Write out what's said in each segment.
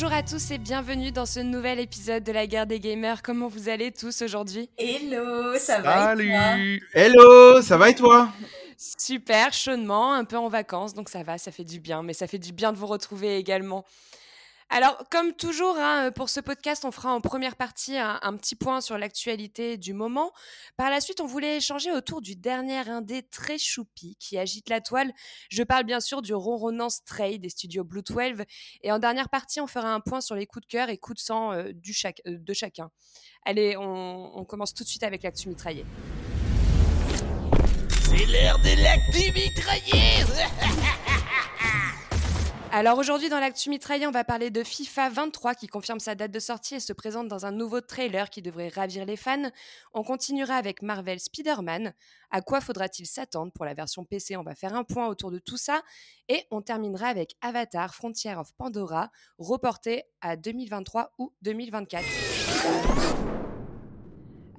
Bonjour à tous et bienvenue dans ce nouvel épisode de la guerre des gamers. Comment vous allez tous aujourd'hui? Hello, ça va Salut Hello, ça va et toi? Super, chaudement, un peu en vacances, donc ça va, ça fait du bien, mais ça fait du bien de vous retrouver également. Alors, comme toujours, hein, pour ce podcast, on fera en première partie un, petit point sur l'actualité du moment. Par la suite, on voulait échanger autour du dernier indé très choupi qui agite la toile. Je parle bien sûr du ronronnant Stray des studios Blue 12. Et en dernière partie, on fera un point sur les coups de cœur et coups de sang euh, euh, de chacun. Allez, on, commence tout de suite avec l'actu mitraillée. C'est l'heure de l'actu mitraillée Alors aujourd'hui dans l'actu mitraillé, on va parler de FIFA 23 qui confirme sa date de sortie et se présente dans un nouveau trailer qui devrait ravir les fans. On continuera avec Marvel Spider-Man. À quoi faudra-t-il s'attendre pour la version PC On va faire un point autour de tout ça et on terminera avec Avatar Frontier of Pandora reporté à 2023 ou 2024.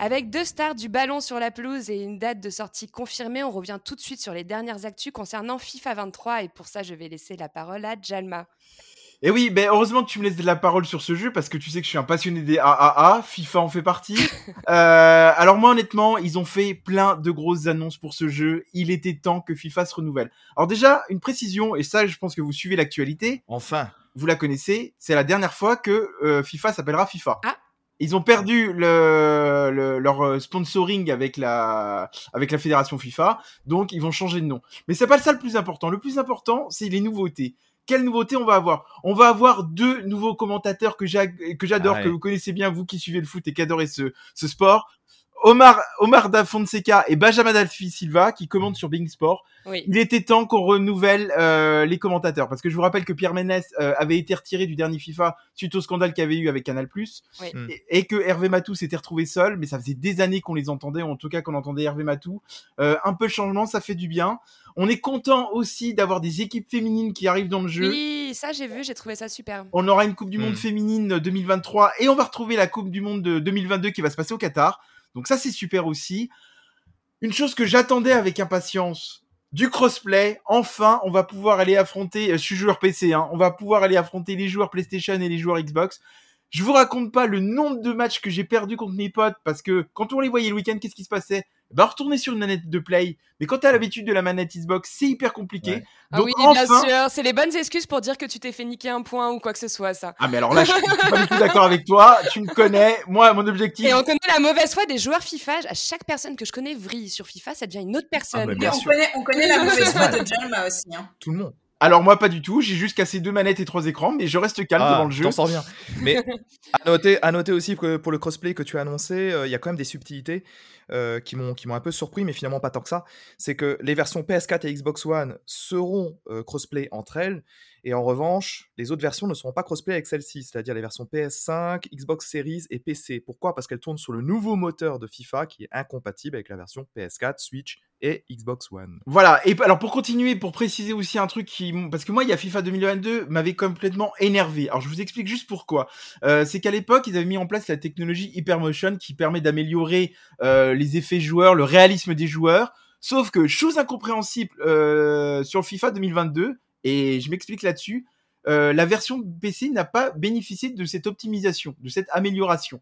Avec deux stars du ballon sur la pelouse et une date de sortie confirmée, on revient tout de suite sur les dernières actus concernant FIFA 23 et pour ça je vais laisser la parole à Jalma. Et eh oui, ben heureusement que tu me laisses de la parole sur ce jeu parce que tu sais que je suis un passionné des AAA, FIFA en fait partie. euh, alors moi honnêtement, ils ont fait plein de grosses annonces pour ce jeu. Il était temps que FIFA se renouvelle. Alors déjà, une précision, et ça je pense que vous suivez l'actualité. Enfin. Vous la connaissez, c'est la dernière fois que euh, FIFA s'appellera FIFA. Ah ils ont perdu le, leur euh, sponsoring avec la, avec la fédération FIFA, donc ils vont changer de nom. Mais c'est pas ça le plus important. Le plus important, c'est les nouveautés. Quelles nouveautés on va avoir? On va avoir deux nouveaux commentateurs que j'adore, ah que vous connaissez bien, vous qui suivez le foot et qui adorez ce, ce sport. Omar, Omar da Fonseca et Benjamin Dalfi Silva qui commandent sur Bing Sport. Il était temps qu'on renouvelle euh, les commentateurs parce que je vous rappelle que Pierre Ménès euh, avait été retiré du dernier FIFA suite au scandale qu'il avait eu avec Canal+, mm. et, que Hervé Matou s'était retrouvé seul, mais ça faisait des années qu'on les entendait, en tout cas qu'on entendait Hervé Matou. Euh, un peu de changement, ça fait du bien. On est content aussi d'avoir des équipes féminines qui arrivent dans le jeu. Oui, ça j'ai vu, j'ai trouvé ça super. On aura une Coupe du Monde mm. féminine 2023 et on va retrouver la Coupe du Monde de 2022 qui va se passer au Qatar. Donc ça, c'est super aussi. Une chose que j'attendais avec impatience, du crossplay. Enfin, on va pouvoir aller affronter, euh, je suis joueur PC, hein, on va pouvoir aller affronter les joueurs PlayStation et les joueurs Xbox. Je vous raconte pas le nombre de matchs que j'ai perdu contre mes potes parce que quand on les voyait le week-end, qu'est-ce qui se passait? Bah retourner sur une manette de play. Mais quand t'as l'habitude de la manette Xbox, c'est hyper compliqué. Ah oui, bien sûr, c'est les bonnes excuses pour dire que tu t'es fait niquer un point ou quoi que ce soit, ça. Ah mais alors là, je suis pas du tout d'accord avec toi. Tu me connais, moi, mon objectif. Et on connaît la mauvaise foi des joueurs FIFA. À chaque personne que je connais vrille sur FIFA, ça devient une autre personne. Ah, on, connaît, on connaît la mauvaise foi de Jalma aussi. Hein. Tout le monde. Alors moi pas du tout, j'ai juste cassé deux manettes et trois écrans, mais je reste calme ah, devant le jeu. T'en sors bien. Mais à noter, à noter aussi que pour le crossplay que tu as annoncé, euh, il y a quand même des subtilités euh, qui m'ont un peu surpris, mais finalement pas tant que ça. C'est que les versions PS4 et Xbox One seront euh, crossplay entre elles, et en revanche, les autres versions ne seront pas crossplay avec celle-ci, c'est-à-dire les versions PS5, Xbox Series et PC. Pourquoi? Parce qu'elles tournent sur le nouveau moteur de FIFA qui est incompatible avec la version PS4, Switch et Xbox One. Voilà, et alors pour continuer, pour préciser aussi un truc qui... Parce que moi, il y a FIFA 2022, m'avait complètement énervé. Alors je vous explique juste pourquoi. Euh, c'est qu'à l'époque, ils avaient mis en place la technologie Hypermotion qui permet d'améliorer euh, les effets joueurs, le réalisme des joueurs. Sauf que, chose incompréhensible euh, sur FIFA 2022, et je m'explique là-dessus. Euh, la version PC n'a pas bénéficié de cette optimisation, de cette amélioration.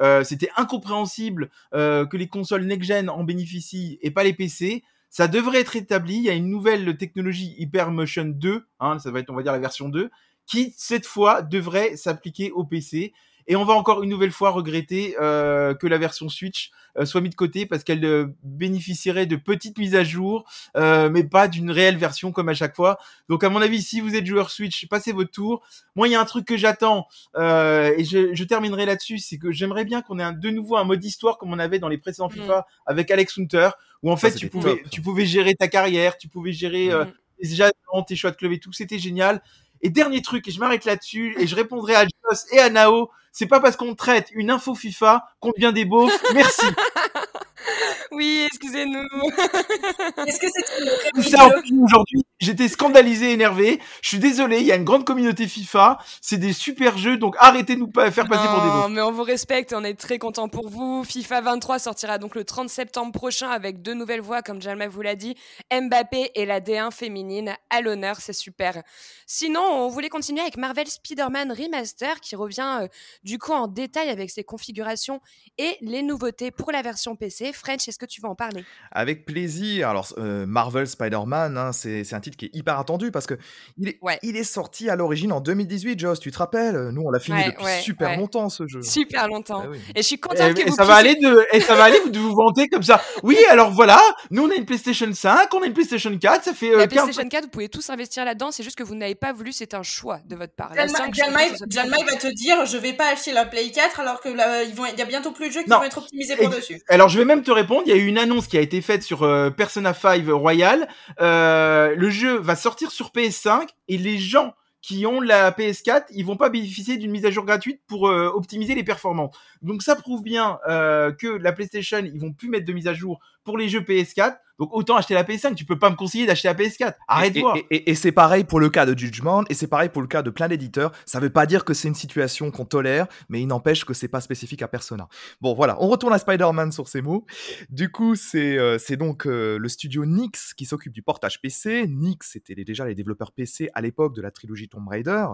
Euh, c'était incompréhensible euh, que les consoles next-gen en bénéficient et pas les PC. Ça devrait être établi. Il y a une nouvelle technologie HyperMotion 2, hein, ça va être on va dire la version 2, qui cette fois devrait s'appliquer au PC. Et on va encore une nouvelle fois regretter euh, que la version Switch euh, soit mise de côté parce qu'elle euh, bénéficierait de petites mises à jour, mais pas d'une réelle version comme à chaque fois. Donc à mon avis, si vous êtes joueur Switch, passez votre tour. Moi, il y a un truc que j'attends et je, je, terminerai là-dessus, c'est que j'aimerais bien qu'on ait un, de nouveau un mode histoire comme on avait dans les précédents mm. FIFA avec Alex Hunter, où en fait tu pouvais, tu pouvais gérer ta carrière, tu pouvais gérer mm. déjà tes choix de club et tout, c'était génial. Et dernier truc, et je m'arrête là-dessus, et je répondrai à Joss et à Nao, c'est pas parce qu'on traite une info FIFA qu'on devient des beaufs. Merci. Oui, excusez-nous. Est-ce que c'est Tout ça aujourd'hui, j'étais scandalisé, énervé. Je suis désolé, il y a une grande communauté FIFA. C'est des super jeux, donc arrêtez de nous pas faire passer pour des Non, mais on vous respecte, on est très content pour vous. FIFA 23 sortira donc le 30 septembre prochain avec deux nouvelles voix, comme Jalma vous l'a dit, Mbappé et la D1 féminine à l'honneur, c'est super. Sinon, on voulait continuer avec Marvel Spider-Man Remaster qui revient euh, du coup en détail avec ses configurations et les nouveautés pour la version PC. French, est-ce que tu veux en parler? Avec plaisir. Alors, euh, Marvel Spider-Man, hein, c'est un titre qui est hyper attendu parce que il est, Ouais. il est sorti à l'origine en 2018, Joss, tu te rappelles? Nous, on l'a fini Ouais, depuis ouais, super ouais. longtemps, ce jeu. Super longtemps. Ah oui. Et je suis Et, contente que et vous ça va aller de, et ça va aller de vous vanter comme ça. Oui, alors voilà, nous on a une PlayStation 5, on a une PlayStation 4, ça fait euh, La 15 PlayStation 4, vous pouvez tous investir là-dedans, c'est juste que vous n'avez pas voulu, c'est un choix de votre part. Jalma, 5, je comprends Jalma, que ce soit Jalma, il va te dire je vais pas acheter la Play 4 alors que là, ils vont, il y a bientôt plus de jeux qui Non. vont être optimisés pour Et- dessus. Alors je vais même te répondre, il y a eu une annonce qui a été faite sur euh, Persona 5 Royal. Euh, le jeu va sortir sur PS5 et les gens qui ont la PS4, ils vont pas bénéficier d'une mise à jour gratuite pour euh, optimiser les performances. Donc ça prouve bien euh, que la PlayStation, ils vont plus mettre de mise à jour pour les jeux PS4. Donc autant acheter la PS5, tu peux pas me conseiller d'acheter la PS4. Arrête Et, voir. et- et- et c'est pareil pour le cas de Judgment, et c'est pareil pour le cas de plein d'éditeurs. Ça veut pas dire que c'est une situation qu'on tolère, mais il n'empêche que c'est pas spécifique à Persona. Bon, voilà, on retourne à Spider-Man sur ces mots. Du coup, c'est euh, donc euh, le studio Nyx qui s'occupe du portage PC. Nyx, c'était déjà les développeurs PC à l'époque de la trilogie Tomb Raider.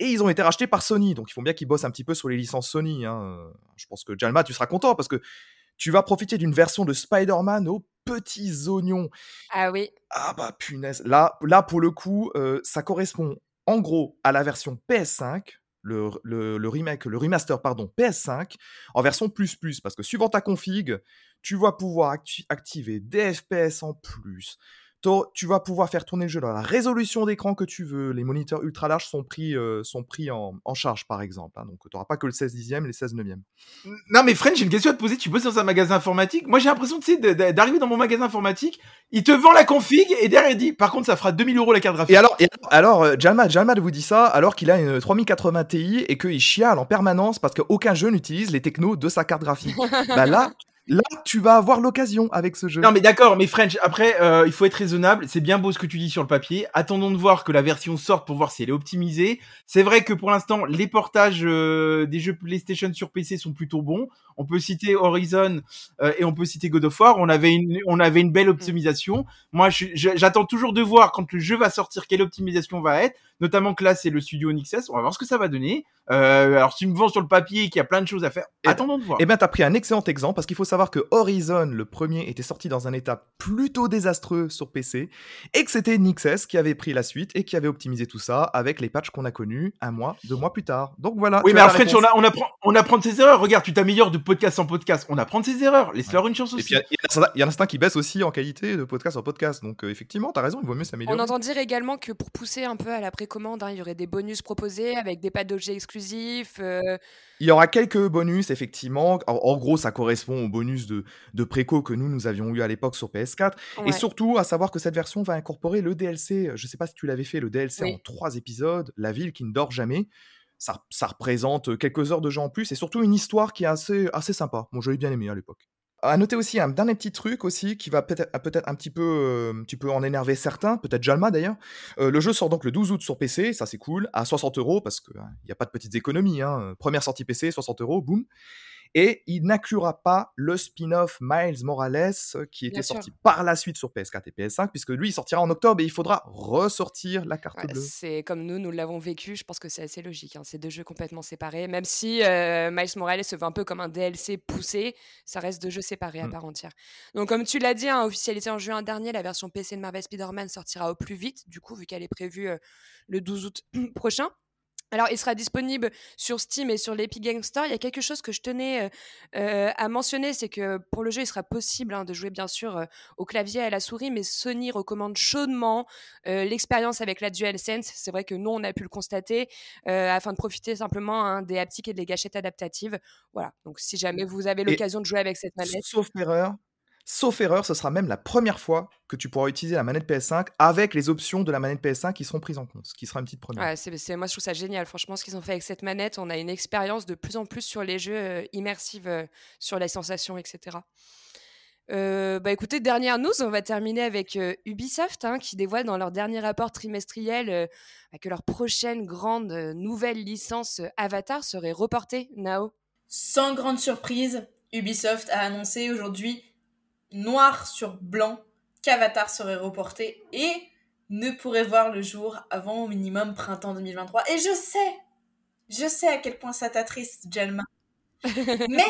Et ils ont été rachetés par Sony, donc il faut bien qu'ils bossent un petit peu sur les licences Sony. hein. Je pense que Jalma, tu seras content parce que tu vas profiter d'une version de Spider-Man aux petits oignons. Ah oui, Ah bah punaise, là, là pour le coup, euh, ça correspond en gros à la version PS5, le, le, le remake, le remaster pardon PS5 en version plus plus parce que suivant ta config, tu vas pouvoir acti- activer des FPS en plus. Tu vas pouvoir faire tourner le jeu dans la résolution d'écran que tu veux. Les moniteurs ultra larges sont pris, euh, sont pris en, en charge, par exemple. hein. donc, tu n'auras pas que le 16 dixième et les 16 neuvième. Non mais French, j'ai une question à te poser. Tu bosses dans un magasin informatique. Moi j'ai l'impression tu sais d'arriver dans mon magasin informatique, il te vend la config et derrière il dit par contre ça fera 2000 euros la carte graphique. Et alors, et alors, alors, euh, Jalma, Jalma vous dit ça alors qu'il a une 3080 Ti et qu'il chiale en permanence parce qu'aucun jeu n'utilise les technos de sa carte graphique. bah là, là, tu vas avoir l'occasion avec ce jeu. Non mais d'accord, mais French, après euh, il faut être raisonnable, c'est bien beau ce que tu dis sur le papier, attendons de voir que la version sorte pour voir si elle est optimisée. C'est vrai que pour l'instant les portages euh, des jeux PlayStation sur PC sont plutôt bons. On peut citer Horizon euh, et on peut citer God of War, on avait une, on avait une belle optimisation. Moi j'attends toujours de voir quand le jeu va sortir quelle optimisation va être, notamment que là c'est le studio Nixes, on va voir ce que ça va donner. Euh, alors si tu me vends sur le papier qu'il y a plein de choses à faire, Et- attendons de voir. Eh bien, t'as pris un excellent exemple parce qu'il faut savoir que Horizon, le premier, était sorti dans un état plutôt désastreux sur PC et que c'était Nixes qui avait pris la suite et qui avait optimisé tout ça avec les patchs qu'on a connus un mois, deux mois plus tard. Donc voilà. Oui, tu mais as French, on, a- on, apprend, on apprend de ses erreurs. Regarde, tu t'améliores de podcast en podcast. On apprend de ses erreurs. Laisse-leur une chance Et aussi. puis, il y, y en a certains- il y en a certains qui baissent aussi en qualité de podcast en podcast. Donc, euh, effectivement, t'as raison, il vaut mieux s'améliorer. On entend dire également que pour pousser un peu à la hein, il y aurait des bonus proposés avec des pads d'objets exclusifs. euh, Il y aura quelques bonus, effectivement. En, en gros, ça correspond aux bonus de, de préco que nous, nous avions eu à l'époque sur PS4. ouais. Et surtout, à savoir que cette version va incorporer le DLC. Je sais pas si tu l'avais fait, le DLC Oui. en trois épisodes, La ville qui ne dort jamais. Ça, ça représente quelques heures de jeu en plus et surtout une histoire qui est assez, assez sympa. Moi, j'avais bien aimé à l'époque. À noter aussi un dernier petit truc aussi qui va peut-être un petit peu, euh, tu peux en énerver certains, peut-être Jalma d'ailleurs. Euh, le jeu sort donc le 12 août sur PC, ça c'est cool, à 60 euros parce qu'il n'y a pas de petites économies. Hein. Première sortie PC, 60 euros, boum. Et il n'inclura pas le spin-off Miles Morales euh, qui était Bien sûr. sorti par la suite sur PS4 et PS5, puisque lui il sortira en octobre et il faudra ressortir la carte Ouais, bleue. c'est comme nous, nous l'avons vécu. Je pense que c'est assez logique. hein, C'est deux jeux complètement séparés. Même si euh, Miles Morales se veut un peu comme un DLC poussé, ça reste deux jeux séparés à Mm. part entière. Donc, comme tu l'as dit, hein, officialité en juin dernier, la version PC de Marvel Spider-Man sortira au plus vite, du coup, vu qu'elle est prévue euh, le 12 août prochain. Alors, il sera disponible sur Steam et sur l'Epic Game Store. Il y a quelque chose que je tenais euh, euh, à mentionner, c'est que pour le jeu, il sera possible hein, de jouer bien sûr euh, au clavier et à la souris, mais Sony recommande chaudement euh, l'expérience avec la DualSense. C'est vrai que nous, on a pu le constater afin de profiter simplement hein, des haptiques et des gâchettes adaptatives. Voilà. Donc, si jamais vous avez l'occasion de jouer avec cette manette, sauf erreur, sauf erreur, ce sera même la première fois que tu pourras utiliser la manette PS5 avec les options de la manette PS5 qui seront prises en compte, ce qui sera une petite première. Ouais, c'est, c'est- moi je trouve ça génial. Franchement, ce qu'ils ont fait avec cette manette, on a une expérience de plus en plus sur les jeux euh, immersive, euh, sur les sensations, etc. Euh, bah écoutez, dernière news, on va terminer avec euh, Ubisoft hein, qui dévoile dans leur dernier rapport trimestriel euh, bah, que leur prochaine grande nouvelle licence Avatar serait reportée. Nao Sans grande surprise, Ubisoft a annoncé aujourd'hui, noir sur blanc, qu'Avatar serait reporté et ne pourrait voir le jour avant au minimum printemps 2023. Et je sais, je sais à quel point ça t'attriste, Jelma. Mais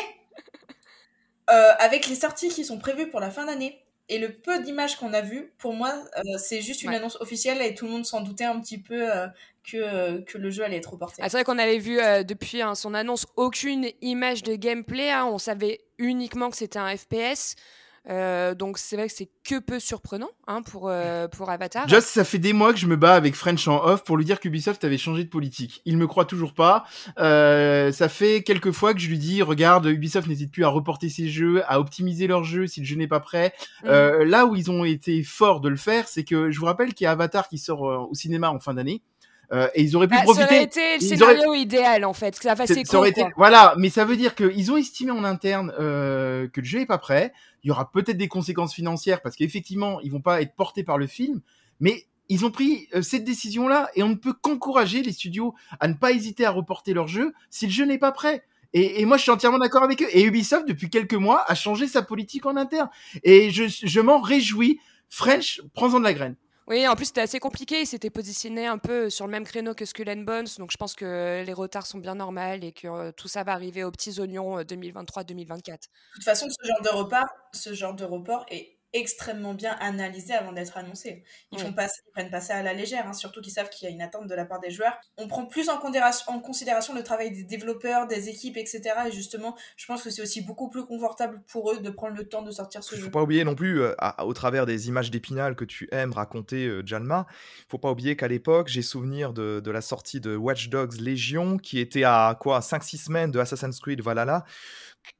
euh, avec les sorties qui sont prévues pour la fin d'année et le peu d'images qu'on a vues, pour moi, euh, c'est juste une Ouais. annonce officielle et tout le monde s'en doutait un petit peu euh, que, que le jeu allait être reporté. Ah, c'est vrai qu'on avait vu depuis hein, son annonce aucune image de gameplay. hein. On savait uniquement que c'était un FPS. Euh, donc c'est vrai que c'est que peu surprenant hein, pour, euh, pour Avatar. Just, ça fait des mois que je me bats avec French en off pour lui dire qu'Ubisoft avait changé de politique. Il me croit toujours pas. Euh, ça fait quelques fois que je lui dis, regarde, Ubisoft n'hésite plus à reporter ses jeux, à optimiser leurs jeux si le jeu n'est pas prêt. Mm. Euh, là où ils ont été forts de le faire, c'est que je vous rappelle qu'il y a Avatar qui sort euh, au cinéma en fin d'année. Euh, et ils auraient pu Bah, ça aurait profiter. été le scénario idéal en fait, que ça ça aurait été-. Voilà, mais ça veut dire qu'ils ont estimé en interne euh, que le jeu est pas prêt. Il y aura peut-être des conséquences financières parce qu'effectivement, ils vont pas être portés par le film, mais ils ont pris euh, cette décision-là et on ne peut qu'encourager les studios à ne pas hésiter à reporter leur jeu si le jeu n'est pas prêt. Et, et moi, je suis entièrement d'accord avec eux. Et Ubisoft, depuis quelques mois, a changé sa politique en interne. Et je, je m'en réjouis. French, prends-en de la graine. Oui, en plus c'était assez compliqué. Il s'était positionné un peu sur le même créneau que Skull and Bones, donc je pense que les retards sont bien normaux et que euh, tout ça va arriver aux petits oignons euh, 2023-2024. De toute façon, ce genre de report, ce genre de report est extrêmement bien analysé avant d'être annoncé. Ils Ouais. font pas, ils prennent pas ça à la légère, hein, surtout qu'ils savent qu'il y a une attente de la part des joueurs. On prend plus en considération, en considération le travail des développeurs, des équipes, etc. Et justement, je pense que c'est aussi beaucoup plus confortable pour eux de prendre le temps de sortir ce Il jeu. faut pas oublier non plus, euh, à- au travers des images d'Épinal que tu aimes raconter, euh, Jalma, faut pas oublier qu'à l'époque, j'ai souvenir de, de la sortie de Watch Dogs Légion, qui était à quoi 5-6 semaines de Assassin's Creed Valhalla.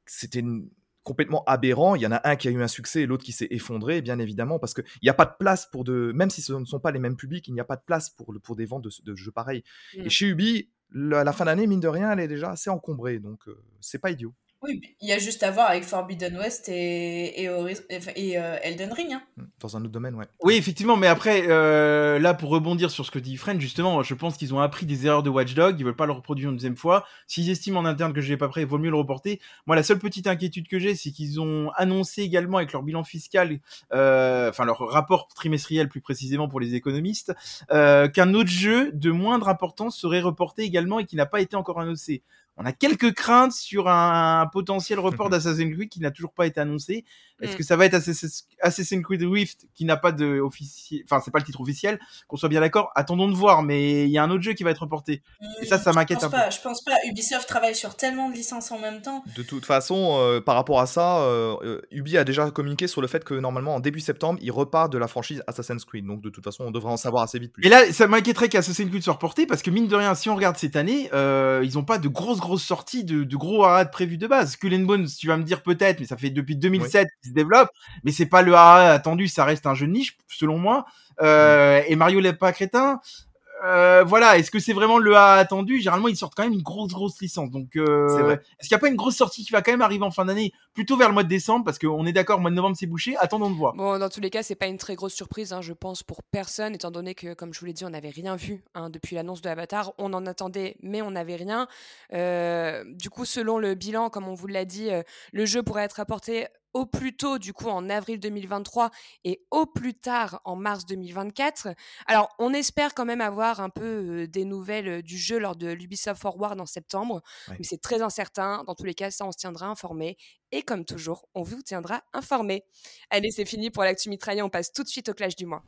C'était une- complètement aberrant. Il y en a un qui a eu un succès et l'autre qui s'est effondré, bien évidemment, parce qu'il n'y a pas de place pour de. Même si ce ne sont pas les mêmes publics, il n'y a pas de place pour, le- pour des ventes de, jeux pareils. Mm. Et chez Ubi, la, la fin d'année, mine de rien, elle est déjà assez encombrée, donc euh, c'est pas idiot. Oui, il y a juste à voir avec Forbidden West et, et, et, euh, Elden Ring. hein. Mm. Dans un autre domaine, ouais. Oui, effectivement, mais après, euh, là, pour rebondir sur ce que dit Fren, justement, je pense qu'ils ont appris des erreurs de Watchdog, ils veulent pas le reproduire une deuxième fois. S'ils estiment en interne que je l'ai pas prêt, il vaut mieux le reporter. Moi, la seule petite inquiétude que j'ai, c'est qu'ils ont annoncé également avec leur bilan fiscal, euh, enfin leur rapport trimestriel plus précisément pour les économistes, euh, qu'un autre jeu de moindre importance serait reporté également et qui n'a pas été encore annoncé. On a quelques craintes sur un potentiel report d'Assassin's Creed qui n'a toujours pas été annoncé. Est-ce Mm. que ça va être Assassin's Creed Rift qui n'a pas de officiel, enfin c'est pas le titre officiel, qu'on soit bien d'accord? Attendons de voir, mais il y a un autre jeu qui va être reporté. Et ça, ça Hmm, m'inquiète un peu. Je pense pas. Ubisoft travaille sur tellement de licences en même temps. De toute façon, euh, par rapport à ça, euh, euh, Ubi a déjà communiqué sur le fait que normalement en début septembre, il repart de la franchise Assassin's Creed. Donc de toute façon, on devrait en savoir assez vite plus. Et là, ça m'inquiéterait qu'Assassin's Creed soit reporté parce que mine de rien, si on regarde cette année, euh, ils ont pas de grosses grosses sorties de, de gros AA prévus de base. Skull and Bones, tu vas me dire peut-être, mais ça fait depuis 2007 qu'il se développe, mais c'est pas le AA attendu, ça reste un jeu de niche selon moi. Euh, Et Mario lève pas crétin. Euh, voilà, est-ce que c'est vraiment le A attendu? Généralement, ils sortent quand même une grosse grosse licence. Donc, euh, C'est vrai. est-ce qu'il n'y a pas une grosse sortie qui va quand même arriver en fin d'année, plutôt vers le mois de décembre, parce qu'on est d'accord, mois de novembre c'est bouché. Attendons de voir. Bon, dans tous les cas, c'est pas une très grosse surprise, hein, je pense, pour personne, étant donné que, comme je vous l'ai dit, on n'avait rien vu hein, depuis l'annonce de Avatar. On en attendait, mais on n'avait rien. Euh, du coup, selon le bilan, comme on vous l'a dit, euh, le jeu pourrait être apporté au plus tôt, du coup, en avril 2023 et au plus tard en mars 2024. Alors, on espère quand même avoir un peu euh, des nouvelles euh, du jeu lors de l'Ubisoft Forward en septembre, Ouais. mais c'est très incertain. Dans tous les cas, ça, on se tiendra informé. Et comme toujours, on vous tiendra informé. Allez, c'est fini pour l'actu mitraillé. On passe tout de suite au clash du mois.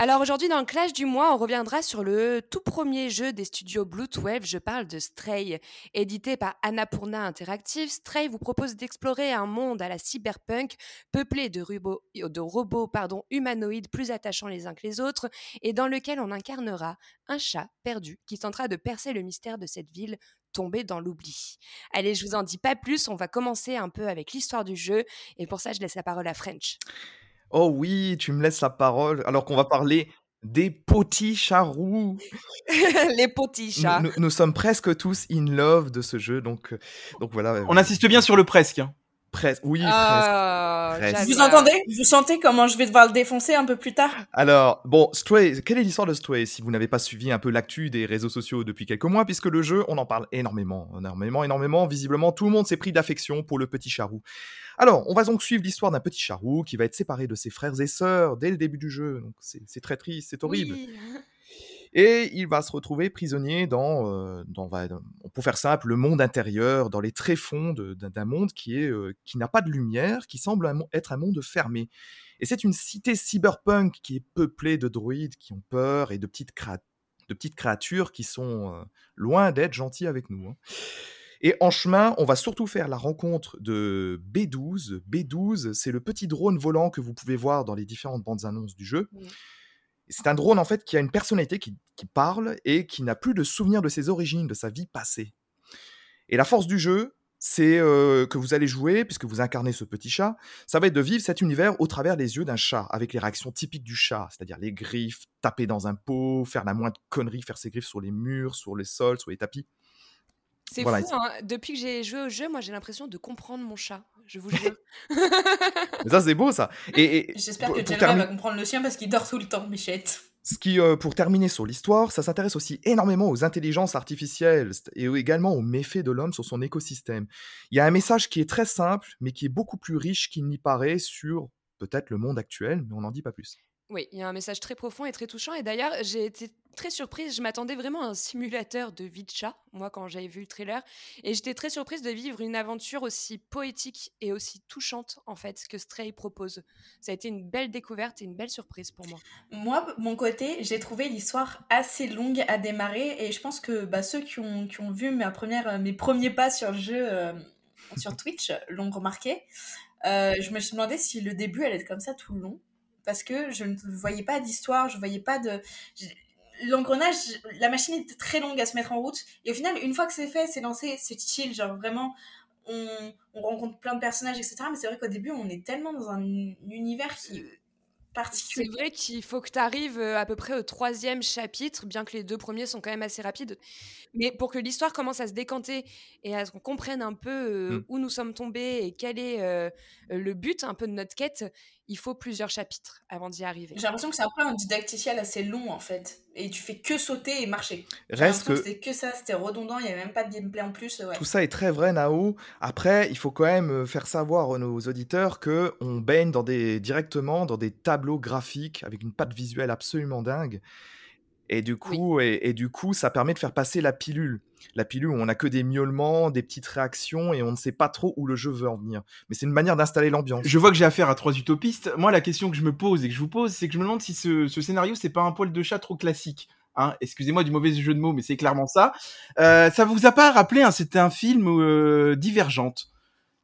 Alors aujourd'hui dans le clash du mois, on reviendra sur le tout premier jeu des studios Blue12, je parle de Stray. Édité par Annapurna Interactive, Stray vous propose d'explorer un monde à la cyberpunk peuplé de, rubo- de robots humanoïdes plus attachants les uns que les autres et dans lequel on incarnera un chat perdu qui tentera de percer le mystère de cette ville tombée dans l'oubli. Allez, je vous en dis pas plus, on va commencer un peu avec l'histoire du jeu et pour ça je laisse la parole à French. Oh oui, tu me laisses la parole alors qu'on va parler des petits charroux. Les petits chats. Nous, nous- nous sommes presque tous in love de ce jeu, donc, euh, donc voilà. On insiste bien sur le presque. hein. Presque, oui, presque. Ah, Presque. Vous entendez? Vous sentez comment je vais devoir le défoncer un peu plus tard? Alors, bon, Stray, quelle est l'histoire de Stray si vous n'avez pas suivi un peu l'actu des réseaux sociaux depuis quelques mois, puisque le jeu, on en parle énormément, énormément, énormément. Visiblement, tout le monde s'est pris d'affection pour le petit charou. Alors, on va donc suivre l'histoire d'un petit charou qui va être séparé de ses frères et sœurs dès le début du jeu. Donc, c'est c'est très triste, c'est horrible. Oui. Et il va se retrouver prisonnier dans, euh, pour faire simple, le monde intérieur, dans les tréfonds d'un monde qui euh, qui n'a pas de lumière, qui semble être un monde fermé. Et c'est une cité cyberpunk qui est peuplée de druides qui ont peur et de petites, créatures qui sont euh, loin d'être gentilles avec nous. hein. Et en chemin, on va surtout faire la rencontre de B12. B12, c'est le petit drone volant que vous pouvez voir dans les différentes bandes annonces du jeu. Oui. C'est un drone en fait qui a une personnalité qui, qui parle et qui n'a plus de souvenir de ses origines, de sa vie passée. Et la force du jeu, c'est euh, que vous allez jouer, puisque vous incarnez ce petit chat, ça va être de vivre cet univers au travers les yeux d'un chat, avec les réactions typiques du chat, c'est-à-dire les griffes, taper dans un pot, faire la moindre connerie, faire ses griffes sur les murs, sur les sols, sur les tapis. C'est Voilà, fou, hein. depuis que j'ai joué au jeu, moi j'ai l'impression de comprendre mon chat, je vous jure. Mais ça, c'est beau ça. Et, et J'espère que Jeremy termi- va comprendre le sien parce qu'il dort tout le temps, Michette. Ce qui, euh, pour terminer sur l'histoire, ça s'intéresse aussi énormément aux intelligences artificielles et également aux méfaits de l'homme sur son écosystème. Il y a un message qui est très simple, mais qui est beaucoup plus riche qu'il n'y paraît sur peut-être le monde actuel, mais on n'en dit pas plus. Oui, il y a un message très profond et très touchant. Et d'ailleurs, j'ai été très surprise. Je m'attendais vraiment à un simulateur de vie chat, moi, quand j'avais vu le trailer. Et j'étais très surprise de vivre une aventure aussi poétique et aussi touchante, en fait, que Stray propose. Ça a été une belle découverte et une belle surprise pour moi. Moi, mon côté, j'ai trouvé l'histoire assez longue à démarrer et je pense que bah, ceux qui ont, vu euh, mes premiers pas sur le jeu euh, sur Twitch l'ont remarqué. Euh, je me suis demandé si le début allait être comme ça tout le long parce que je ne voyais pas d'histoire, je voyais pas de. L'engrenage, la machine était très longue à se mettre en route et au final, une fois que c'est fait, c'est lancé, c'est chill, genre vraiment. On, on rencontre plein de personnages, etc. Mais c'est vrai qu'au début, on est tellement dans un univers qui est particulier. C'est vrai qu'il faut que tu arrives à peu près au troisième chapitre, bien que les deux premiers sont quand même assez rapides. Mais pour que l'histoire commence à se décanter et à ce qu'on comprenne un peu euh, Mm. où nous sommes tombés et quel est euh, le but un peu de notre quête, il faut plusieurs chapitres avant d'y arriver. J'ai l'impression que c'est après un didacticiel assez long en fait. Et tu fais que sauter et marcher. Reste que C'était que ça, c'était redondant, il n'y avait même pas de gameplay en plus. Ouais. tout ça est très vrai, Nao. Après, il faut quand même euh, faire savoir à nos auditeurs que on baigne dans des, directement dans des tableaux graphiques avec une patte visuelle absolument dingue. Et du coup, et, et du coup, ça permet de faire passer la pilule. La pilule où on n'a que des miaulements, des petites réactions et on ne sait pas trop où le jeu veut en venir. Mais c'est une manière d'installer l'ambiance. Je vois que j'ai affaire à trois utopistes. Moi, la question que je me pose et que je vous pose, c'est que je me demande si ce, ce scénario, c'est pas un poil de chat trop classique. Hein Excusez-moi du mauvais jeu de mots, mais c'est clairement ça. Euh, ça vous a pas rappelé, hein, c'était un film euh, divergente.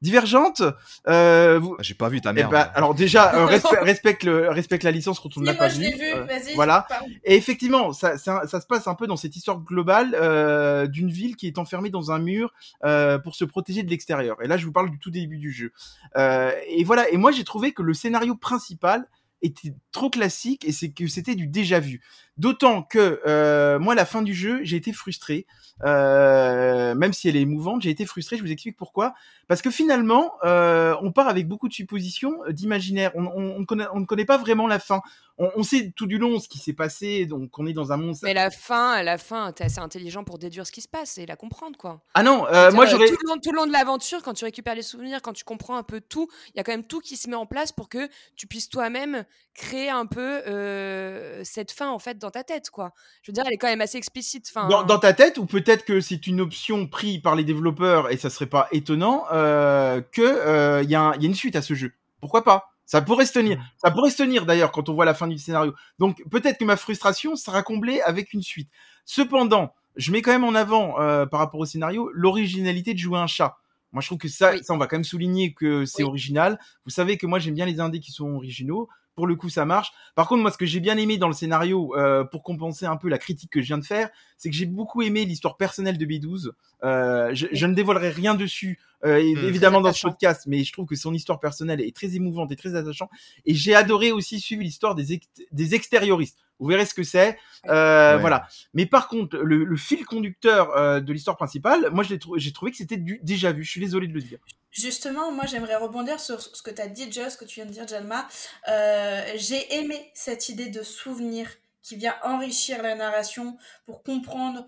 Divergente, euh, vous, Ah, J'ai pas vu ta eh merde. ben, alors déjà, euh, respect- respecte, le, respecte la licence quand on ne l'a moi pas je vu. l'ai vu, Euh, vas-y. voilà. Et effectivement, ça, ça, ça se passe un peu dans cette histoire globale euh, d'une ville qui est enfermée dans un mur euh, pour se protéger de l'extérieur. Et là, je vous parle du tout début du jeu. Euh, et voilà. Et moi, j'ai trouvé que le scénario principal était trop classique et c'est que c'était du déjà vu. D'autant que euh, moi, la fin du jeu, j'ai été frustré. Euh, même si elle est émouvante, j'ai été frustré. Je vous explique pourquoi. Parce que finalement, euh, on part avec beaucoup de suppositions, euh, d'imaginaire. On, on, on, connaît, on ne connaît pas vraiment la fin. On, on sait tout du long ce qui s'est passé, donc on est dans un monde. Mais la fin, la fin, t'es assez intelligent pour déduire ce qui se passe et la comprendre, quoi. Ah non, euh, moi j'aurais. tout, tout le long de l'aventure, quand tu récupères les souvenirs, quand tu comprends un peu tout, il y a quand même tout qui se met en place pour que tu puisses toi-même créer un peu euh, cette fin en fait dans ta tête, quoi. Je veux dire, elle est quand même assez explicite. Enfin, Dans, dans ta tête, ou peut-être que c'est une option prise par les développeurs et ça serait pas étonnant euh, que euh, il y, y a une suite à ce jeu? Pourquoi pas? Ça pourrait se tenir. Ça pourrait se tenir d'ailleurs quand on voit la fin du scénario. Donc peut-être que ma frustration sera comblée avec une suite. Cependant, je mets quand même en avant euh, par rapport au scénario l'originalité de jouer un chat. Moi, je trouve que ça, Oui. ça, on va quand même souligner que c'est Oui. original. Vous savez que moi, j'aime bien les indés qui sont originaux. Pour le coup, ça marche. Par contre, moi, ce que j'ai bien aimé dans le scénario, euh, pour compenser un peu la critique que je viens de faire, c'est que j'ai beaucoup aimé l'histoire personnelle de B12. Euh, je, je, ne dévoilerai rien dessus, euh, mmh, évidemment dans ce podcast, mais je trouve que son histoire personnelle est très émouvante et très attachante. Et j'ai adoré aussi suivre l'histoire des, des extérioristes. Vous verrez ce que c'est. Euh, Voilà. Mais par contre, le, le fil conducteur euh, de l'histoire principale, moi, j'ai trouvé que c'était déjà vu. Je suis désolé de le dire. Justement, moi, j'aimerais rebondir sur ce que tu as dit, Joss, ce que tu viens de dire, Jalma. Euh, j'ai aimé cette idée de souvenir qui vient enrichir la narration pour comprendre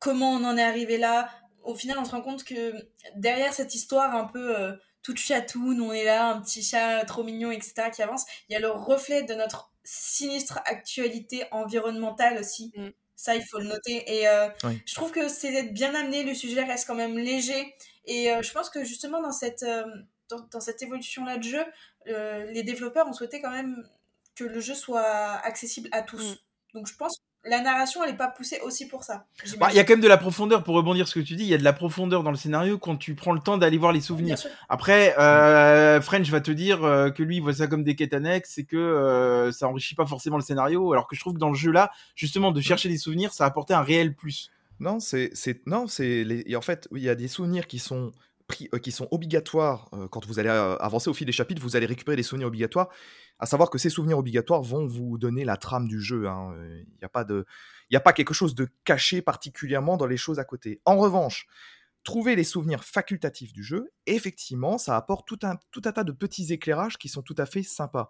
comment on en est arrivé là. Au final, on se rend compte que derrière cette histoire un peu euh, toute chatoune, on est là, un petit chat trop mignon, etc., qui avance, il y a le reflet de notre sinistre actualité environnementale aussi. Mm. Ça, il faut le noter. Et euh, je trouve que c'est bien amené, le sujet reste quand même léger. Et euh, je pense que justement, dans cette, euh, dans, cette évolution-là de jeu, les développeurs ont souhaité quand même que le jeu soit accessible à tous. Mm. Donc je pense la narration, elle n'est pas poussée aussi pour ça. Bah, il y a quand même de la profondeur, pour rebondir sur ce que tu dis, il y a de la profondeur dans le scénario quand tu prends le temps d'aller voir les souvenirs. Après, euh, French va te dire euh, que lui, il voit ça comme des quêtes annexes et que euh, ça enrichit pas forcément le scénario, alors que je trouve que dans le jeu-là, justement, de chercher des souvenirs, ça apportait un réel plus. Non, c'est, non, c'est, les... en fait, il y a des souvenirs qui sont euh, qui sont obligatoires euh, quand vous allez euh, avancer au fil des chapitres, vous allez récupérer des souvenirs obligatoires. À savoir que ces souvenirs obligatoires vont vous donner la trame du jeu. Hein. Il n'y a pas de, il a pas quelque chose de caché particulièrement dans les choses à côté. En revanche, trouver les souvenirs facultatifs du jeu, effectivement, ça apporte tout un, tout un tas de petits éclairages qui sont tout à fait sympas.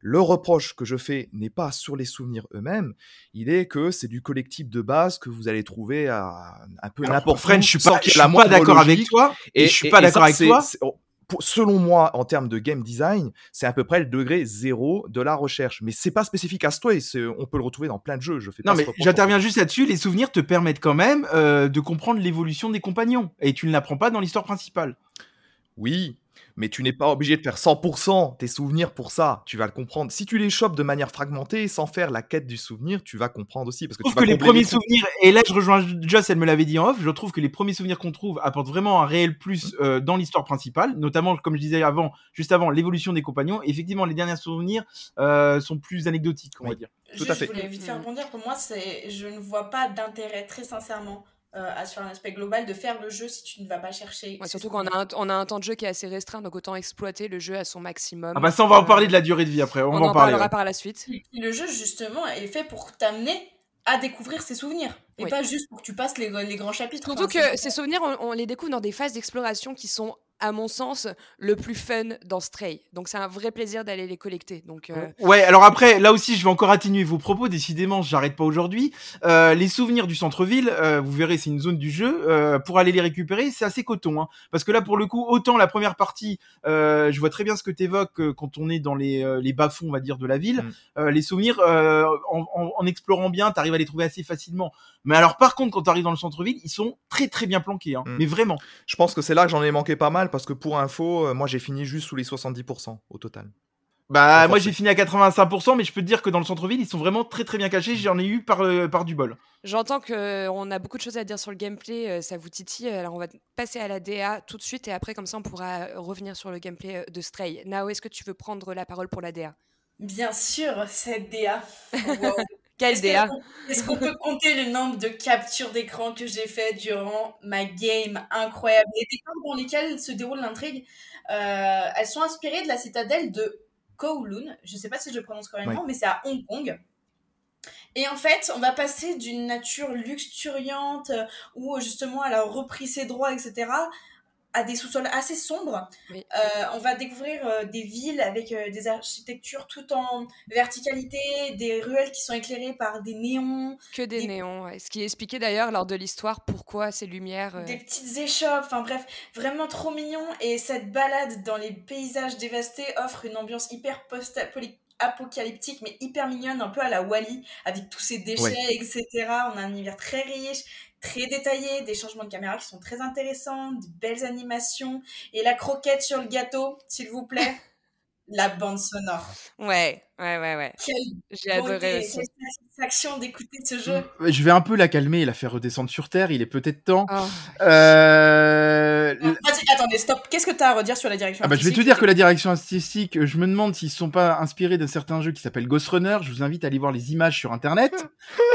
Le reproche que je fais n'est pas sur les souvenirs eux-mêmes, il est que c'est du collectif de base que vous allez trouver à un peu n'importe où. je suis pas, suis pas d'accord avec toi. Et, je suis pas d'accord avec toi. selon moi, en termes de game design, c'est à peu près le degré zéro de la recherche. Mais c'est pas spécifique à Stray, on peut le retrouver dans plein de jeux. Je fais non, mais j'interviens juste là-dessus. Les souvenirs te permettent quand même euh, de comprendre l'évolution des compagnons, et tu ne l'apprends pas dans l'histoire principale. Oui, mais tu n'es pas obligé de faire 100% tes souvenirs pour ça. Tu vas le comprendre. Si tu les chopes de manière fragmentée, sans faire la quête du souvenir, tu vas comprendre aussi. Parce que, je trouve que les premiers souvenirs, et là je rejoins Joss, elle me l'avait dit en off, je trouve que les premiers souvenirs qu'on trouve apportent vraiment un réel plus mmh. euh, dans l'histoire principale, notamment, comme je disais avant, juste avant, l'évolution des compagnons. effectivement, les derniers souvenirs euh, sont plus anecdotiques, on va dire. Tout à fait. Je voulais vite faire rebondir. Pour moi, c'est, je ne vois pas d'intérêt, très sincèrement, euh, sur un aspect global de faire le jeu si tu ne vas pas chercher. surtout qu'on a, un, on a un temps de jeu qui est assez restreint, donc autant exploiter le jeu à son maximum. Ah bah ça, on va en parler de la durée de vie après. On, en, parlera par la suite. Le jeu, justement, est fait pour t'amener à découvrir ses souvenirs. Et pas juste pour que tu passes les, les grands chapitres. Surtout que ces souvenirs, on, les découvre dans des phases d'exploration qui sont à mon sens, le plus fun dans Stray. Donc c'est un vrai plaisir d'aller les collecter. Donc euh, ouais. Alors après, là aussi, je vais encore atténuer vos propos. Décidément, j'arrête pas aujourd'hui. Euh, les souvenirs du centre-ville, euh, vous verrez, c'est une zone du jeu. pour aller les récupérer, c'est assez coton, hein. parce que là, pour le coup, autant la première partie, je vois très bien ce que tu évoques quand on est dans les, les bas-fonds, on va dire, de la ville. Mm. les souvenirs, en, en, en, explorant bien, tu arrives à les trouver assez facilement. Mais alors, par contre, quand tu arrives dans le centre-ville, ils sont très très bien planqués, hein. mm. mais vraiment. Je pense que c'est là que j'en ai manqué pas mal parce que pour info, euh, moi j'ai fini juste sous les 70% au total. Bah moi j'ai fini à 85%, mais je peux te dire que dans le centre-ville ils sont vraiment très très bien cachés. J'en ai eu par, euh, par du bol. J'entends qu'on a beaucoup de choses à dire sur le gameplay, euh, ça vous titille. Alors on va passer à la DA tout de suite et après comme ça on pourra revenir sur le gameplay de Stray. Nao, est-ce que tu veux prendre la parole pour la DA Bien sûr, cette DA. Quelle DA Est-ce qu'on peut compter le nombre de captures d'écran que j'ai fait durant ma game incroyable? Les décors dans lesquels se déroule l'intrigue, euh, elles sont inspirées de la citadelle de Kowloon. Je ne sais pas si je le prononce correctement, mais c'est à Hong Kong. Et en fait, on va passer d'une nature luxuriante euh, où justement elle a repris ses droits, etc., à des sous-sols assez sombres. Euh, on va découvrir euh, des villes avec euh, des architectures tout en verticalité, des ruelles qui sont éclairées par des néons. Que des, néons, ce qui est expliqué d'ailleurs lors de l'histoire pourquoi ces lumières. Des petites échoppes, enfin bref, vraiment trop mignon. Et cette balade dans les paysages dévastés offre une ambiance hyper post-apocalyptique, mais hyper mignonne, un peu à la Wally, avec tous ces déchets, etc. On a un univers très riche très détaillé, des changements de caméra qui sont très intéressants, de belles animations. Et la croquette sur le gâteau, s'il vous plaît. la bande sonore. Ouais, ouais, ouais, ouais. Quelle J'ai adoré aussi. quelle satisfaction d'écouter ce jeu. Je vais un peu la calmer et la faire redescendre sur Terre, il est peut-être temps. Oh. Euh, Non, Vas-y, attendez, stop. Qu'est-ce que tu as à redire sur la direction Ah bah, je vais te dire que la direction artistique, euh, je me demande s'ils sont pas inspirés d'un certain jeu qui s'appelle Ghost Runner. Je vous invite à aller voir les images sur internet.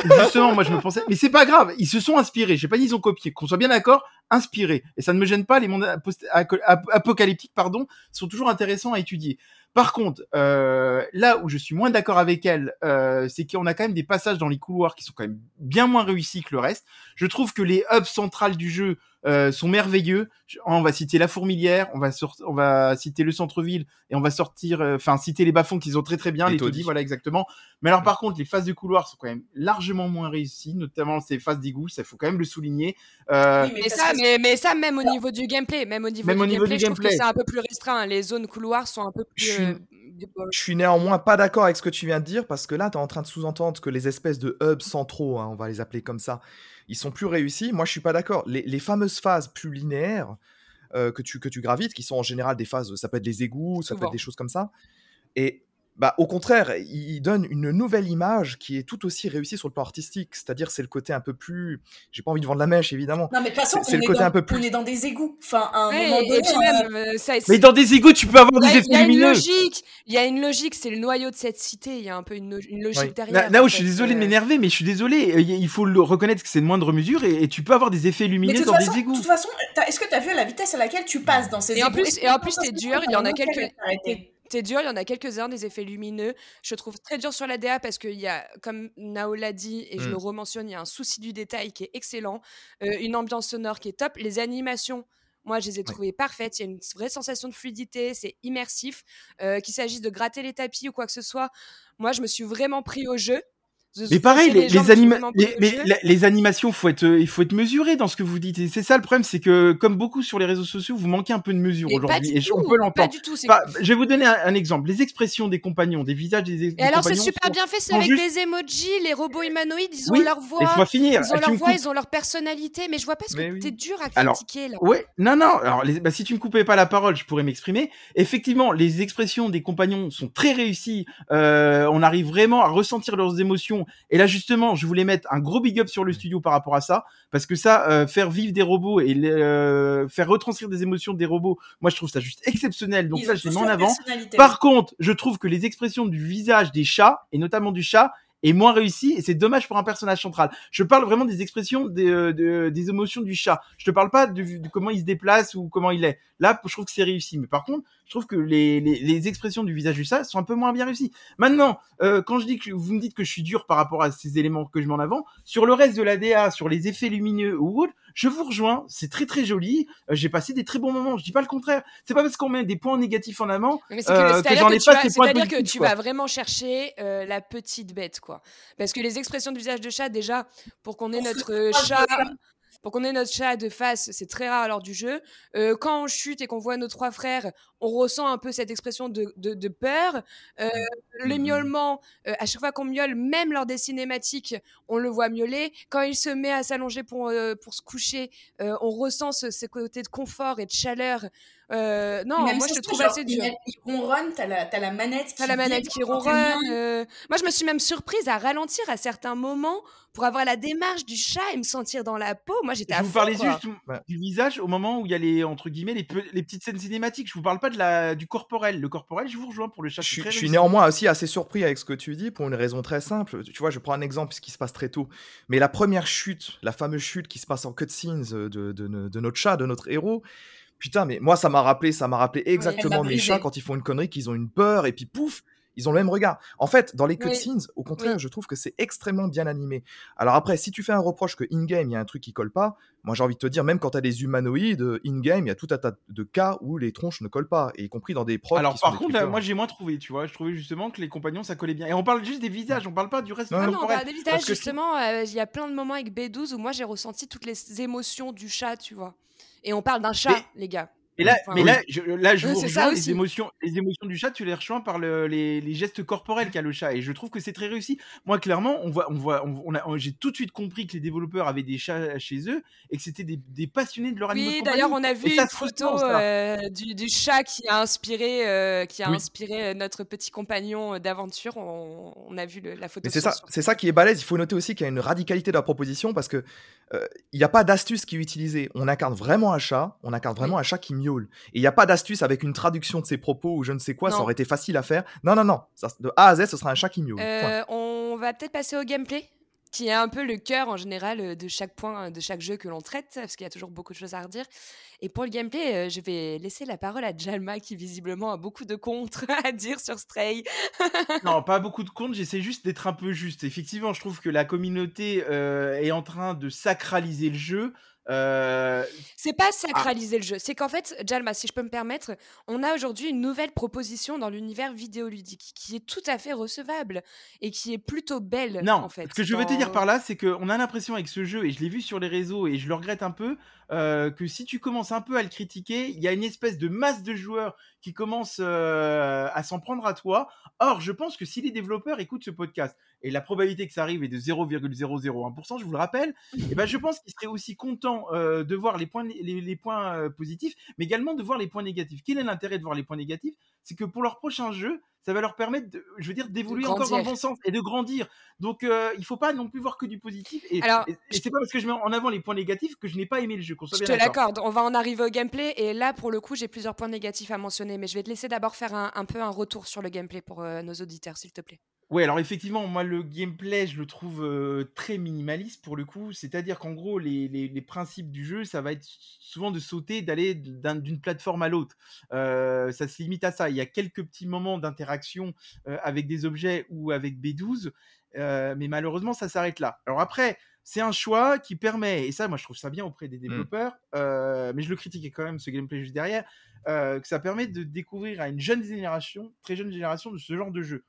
Justement, moi je me pensais, mais c'est pas grave, ils se sont inspirés. J'ai pas dit ils ont copié, qu'on soit bien d'accord, inspirés. Et ça ne me gêne pas. Les mondes apocalyptiques, pardon, sont toujours intéressants à étudier. Par contre, euh, là où je suis moins d'accord avec elle, euh, c'est qu'on a quand même des passages dans les couloirs qui sont quand même bien moins réussis que le reste. Je trouve que les hubs centrales du jeu euh, sont merveilleux. Je- On va citer la fourmilière, on va sort- on va citer le centre-ville et on va sortir, euh, enfin citer les bas-fonds qu'ils ont très très bien, Les les, taudis. voilà exactement. Mais alors par contre, les phases de couloir sont quand même largement moins réussies, notamment ces phases d'égout, ça faut quand même le souligner. Euh, Oui, mais ça, mais, mais ça, même au niveau du gameplay, même au niveau Même du au niveau gameplay, du je trouve que gameplay. c'est un peu plus restreint. Les zones couloirs sont un peu plus. Je suis- euh, Je suis néanmoins pas d'accord avec ce que tu viens de dire parce que là, tu es en train de sous-entendre que les espèces de hubs centraux, hein, on va les appeler comme ça, ils sont plus réussis. Moi, je suis pas d'accord. Les, les fameuses phases plus linéaires euh, que, tu, que tu gravites, qui sont en général des phases, ça peut être des égouts, ça peut être des choses comme ça. Et bah, au contraire, il donne une nouvelle image qui est tout aussi réussie sur le plan artistique. C'est-à-dire, c'est le côté un peu plus. J'ai pas envie de vendre la mèche, évidemment. Non, mais de toute façon, C'est- le est côté dans- un peu plus- on est dans des égouts. Enfin, à un Ouais, moment donné. euh, même, euh, ça, Mais dans des égouts, tu peux avoir des a, effets il y a une lumineux. logique, il y a une logique, c'est le noyau de cette cité. Il y a un peu une, une logique derrière. Là, là où je suis désolé de euh, m'énerver, mais je suis désolé, euh, il faut le reconnaître que c'est de moindre mesure et, et tu peux avoir des effets de lumineux dans façon, des de égouts. toute façon, est-ce que tu as vu la vitesse à laquelle tu passes dans ces Et en égouts? plus- et en plus, t'es ça il y en a quelques- C'est dur, il y en a quelques-uns des effets lumineux. Je trouve très dur sur la DA parce qu'il y a, comme Nao l'a dit, et je Mm. le rementionne, il y a un souci du détail qui est excellent, euh, une ambiance sonore qui est top. Les animations, moi, je les ai trouvées parfaites. Il y a une vraie sensation de fluidité, c'est immersif. Euh, qu'il s'agisse de gratter les tapis ou quoi que ce soit, moi, je me suis vraiment pris au jeu. Mais pareil, les, les, anima- les, mais les animations, faut être, il faut être mesuré dans ce que vous dites. Et c'est ça le problème, c'est que comme beaucoup sur les réseaux sociaux, vous manquez un peu de mesure aujourd'hui. Et on peut l'entendre. Bah, je vais vous donner un, un exemple. Les expressions des compagnons, des visages des, des Et alors, c'est super sont- bien fait, c'est avec juste- des emojis, les robots humanoïdes, ils ont Oui, leur voix. Laisse-moi finir. Ils ont leur voix, coupes. ils ont leur personnalité, mais je vois pas ce que oui. t'es dur à Alors, critiquer là. Ouais, non, non. Alors, les- bah, si tu me coupais pas la parole, je pourrais m'exprimer. Effectivement, les expressions des compagnons sont très réussies. Euh, on arrive vraiment à ressentir leurs émotions. Et là, justement, je voulais mettre un gros big up sur le studio par rapport à ça, parce que ça, euh, faire vivre des robots et les, euh, faire retranscrire des émotions des robots, moi, je trouve ça juste exceptionnel. Donc Ils ça, je les mets en avant. Par contre, je trouve que les expressions du visage des chats, et notamment du chat, est moins réussi et c'est dommage pour un personnage central. Je parle vraiment des expressions des, euh, de- des émotions du chat. Je te parle pas de, de comment il se déplace ou comment il est. Là, je trouve que c'est réussi. Mais par contre, je trouve que les, les, les expressions du visage du chat sont un peu moins bien réussies. Maintenant, euh, quand je dis que vous me dites que je suis dur par rapport à ces éléments que je mets en avant, sur le reste de la DA, sur les effets lumineux ou autres, je vous rejoins. C'est très très joli. Euh, J'ai passé des très bons moments. Je dis pas le contraire. C'est pas parce qu'on met des points négatifs en avant Mais c'est euh, que, que j'en que ai pas c'est-à-dire que tu quoi. vas vraiment chercher euh, la petite bête, quoi. Parce que les expressions du visage de chat, déjà, pour qu'on ait notre euh, chat, pour qu'on ait notre chat de face, c'est très rare lors du jeu. Euh, quand on chute et qu'on voit nos trois frères, on ressent un peu cette expression de, de, de peur. Euh, les Mhm. miaulements, euh, à chaque fois qu'on miaule, même lors des cinématiques, on le voit miauler. Quand il se met à s'allonger pour, euh, pour se coucher, euh, on ressent ce, ce côté de confort et de chaleur. Euh, non, Même moi je te trouve genre, assez il, dur. il ronronne, t'as la, t'as la manette qui T'as la manette qui ronronne. euh, Moi, je me suis même surprise à ralentir à certains moments pour avoir la démarche du chat et me sentir dans la peau. Moi, j'étais à Je vous fond, parlais quoi. juste du visage au moment où il y a les entre guillemets les, pe- les petites scènes cinématiques. Je vous parle pas de la du corporel. Le corporel, je vous rejoins pour le chat. Je suis, je néanmoins aussi assez surpris avec ce que tu dis pour une raison très simple. Tu vois, je prends un exemple ce qui se passe très tôt. Mais la première chute, la fameuse chute qui se passe en cutscenes euh, de, de, de notre chat, de notre héros. Putain, mais moi ça m'a rappelé, ça m'a rappelé exactement mes chats quand ils font une connerie, qu'ils ont une peur et puis pouf, ils ont le même regard. En fait, dans les Oui. cutscenes, au contraire, Oui. je trouve que c'est extrêmement bien animé. Alors après, si tu fais un reproche que in-game, il y a un truc qui colle pas, moi j'ai envie de te dire, même quand tu as des humanoïdes, euh, in-game, il y a tout un tas de cas où les tronches ne collent pas, et y compris dans des prods Alors par contre, là, clippers. moi j'ai moins trouvé. Tu vois, je trouvais justement que les compagnons ça collait bien. Et on parle juste des visages, on parle pas du reste Non, du Ah non, on corporel. parle des visages, justement. euh, Il y a plein de moments avec B12 où moi, j'ai ressenti toutes les émotions du chat, tu vois. Et on parle d'un chat, Mais- les gars. Et là, Enfin, mais oui. là, je, là, je vous rejoins, les émotions, les émotions du chat, tu les rejoins par le- les, les gestes corporels qu'a le chat, et je trouve que c'est très réussi. Moi, clairement, on voit, on voit, on, on j'ai tout de suite compris que les développeurs avaient des chats chez eux et que c'était des, des passionnés de leur animaux de Oui, d'ailleurs, on a vu une photo euh, du, du chat qui a inspiré, euh, qui a Oui. inspiré euh, notre petit compagnon d'aventure. On, on a vu le- la photo. C'est ça, c'est ça qui est balèze. Il faut noter aussi qu'il y a une radicalité de la proposition parce que il n'y a pas d'astuce qui est utilisée. On incarne vraiment un chat, on incarne vraiment un chat qui miaule. Et il n'y a pas d'astuce avec une traduction de ses propos ou je ne sais quoi, ça aurait été facile à faire. Non, non, non. Ça, de A à Z, ce sera un chat qui miaule. Euh, on va peut-être passer au gameplay, qui est un peu le cœur en général euh, de chaque point, euh, de chaque jeu que l'on traite, parce qu'il y a toujours beaucoup de choses à redire. Et pour le gameplay, euh, je vais laisser la parole à Jalma, qui visiblement a beaucoup de contre à dire sur Stray. Non, pas beaucoup de comptes, j'essaie juste d'être un peu juste. Effectivement, je trouve que la communauté est en train de sacraliser le jeu. Euh, C'est pas sacraliser le jeu, c'est qu'en fait, Jalma, si je peux me permettre, on a aujourd'hui une nouvelle proposition dans l'univers vidéoludique qui est tout à fait recevable et qui est plutôt belle. Non, en fait, ce que je veux te dire par là, c'est qu'on a l'impression avec ce jeu, et je l'ai vu sur les réseaux, et je le regrette un peu, euh, que si tu commences un peu à le critiquer, il y a une espèce de masse de joueurs qui commencent euh, à s'en prendre à toi. Or, je pense que si les développeurs écoutent ce podcast, et la probabilité que ça arrive est de 0,001%, je vous le rappelle, et ben je pense qu'ils seraient aussi contents euh, de voir les points, les, les points euh, positifs, mais également de voir les points négatifs. Quel est l'intérêt de voir les points négatifs? C'est que pour leur prochain jeu, ça va leur permettre, de, je veux dire, d'évoluer encore dans le bon sens et de grandir. Donc, euh, il faut pas non plus voir que du positif. Et, Alors, et- et c'est pas parce que je mets en avant les points négatifs que je n'ai pas aimé le jeu. qu'on soit Je bien te l'accorde, on va en arriver au gameplay et là pour le coup j'ai plusieurs points négatifs à mentionner mais je vais te laisser d'abord faire un, un peu un retour sur le gameplay pour euh, nos auditeurs s'il te plaît. Ouais, alors effectivement, moi le gameplay, je le trouve euh, très minimaliste pour le coup. C'est-à-dire qu'en gros, les, les- les principes du jeu, ça va être souvent de sauter, d'aller d'un- d'une plateforme à l'autre. Euh, ça se limite à ça. Il y a quelques petits moments d'interaction euh, avec des objets ou avec B12, euh, mais malheureusement, ça s'arrête là. Alors après, c'est un choix qui permet, et ça, moi je trouve ça bien auprès des développeurs, euh, mais je le critiquais quand même ce gameplay juste derrière, euh, que ça permet de découvrir à une jeune génération, très jeune génération, de ce genre de jeu.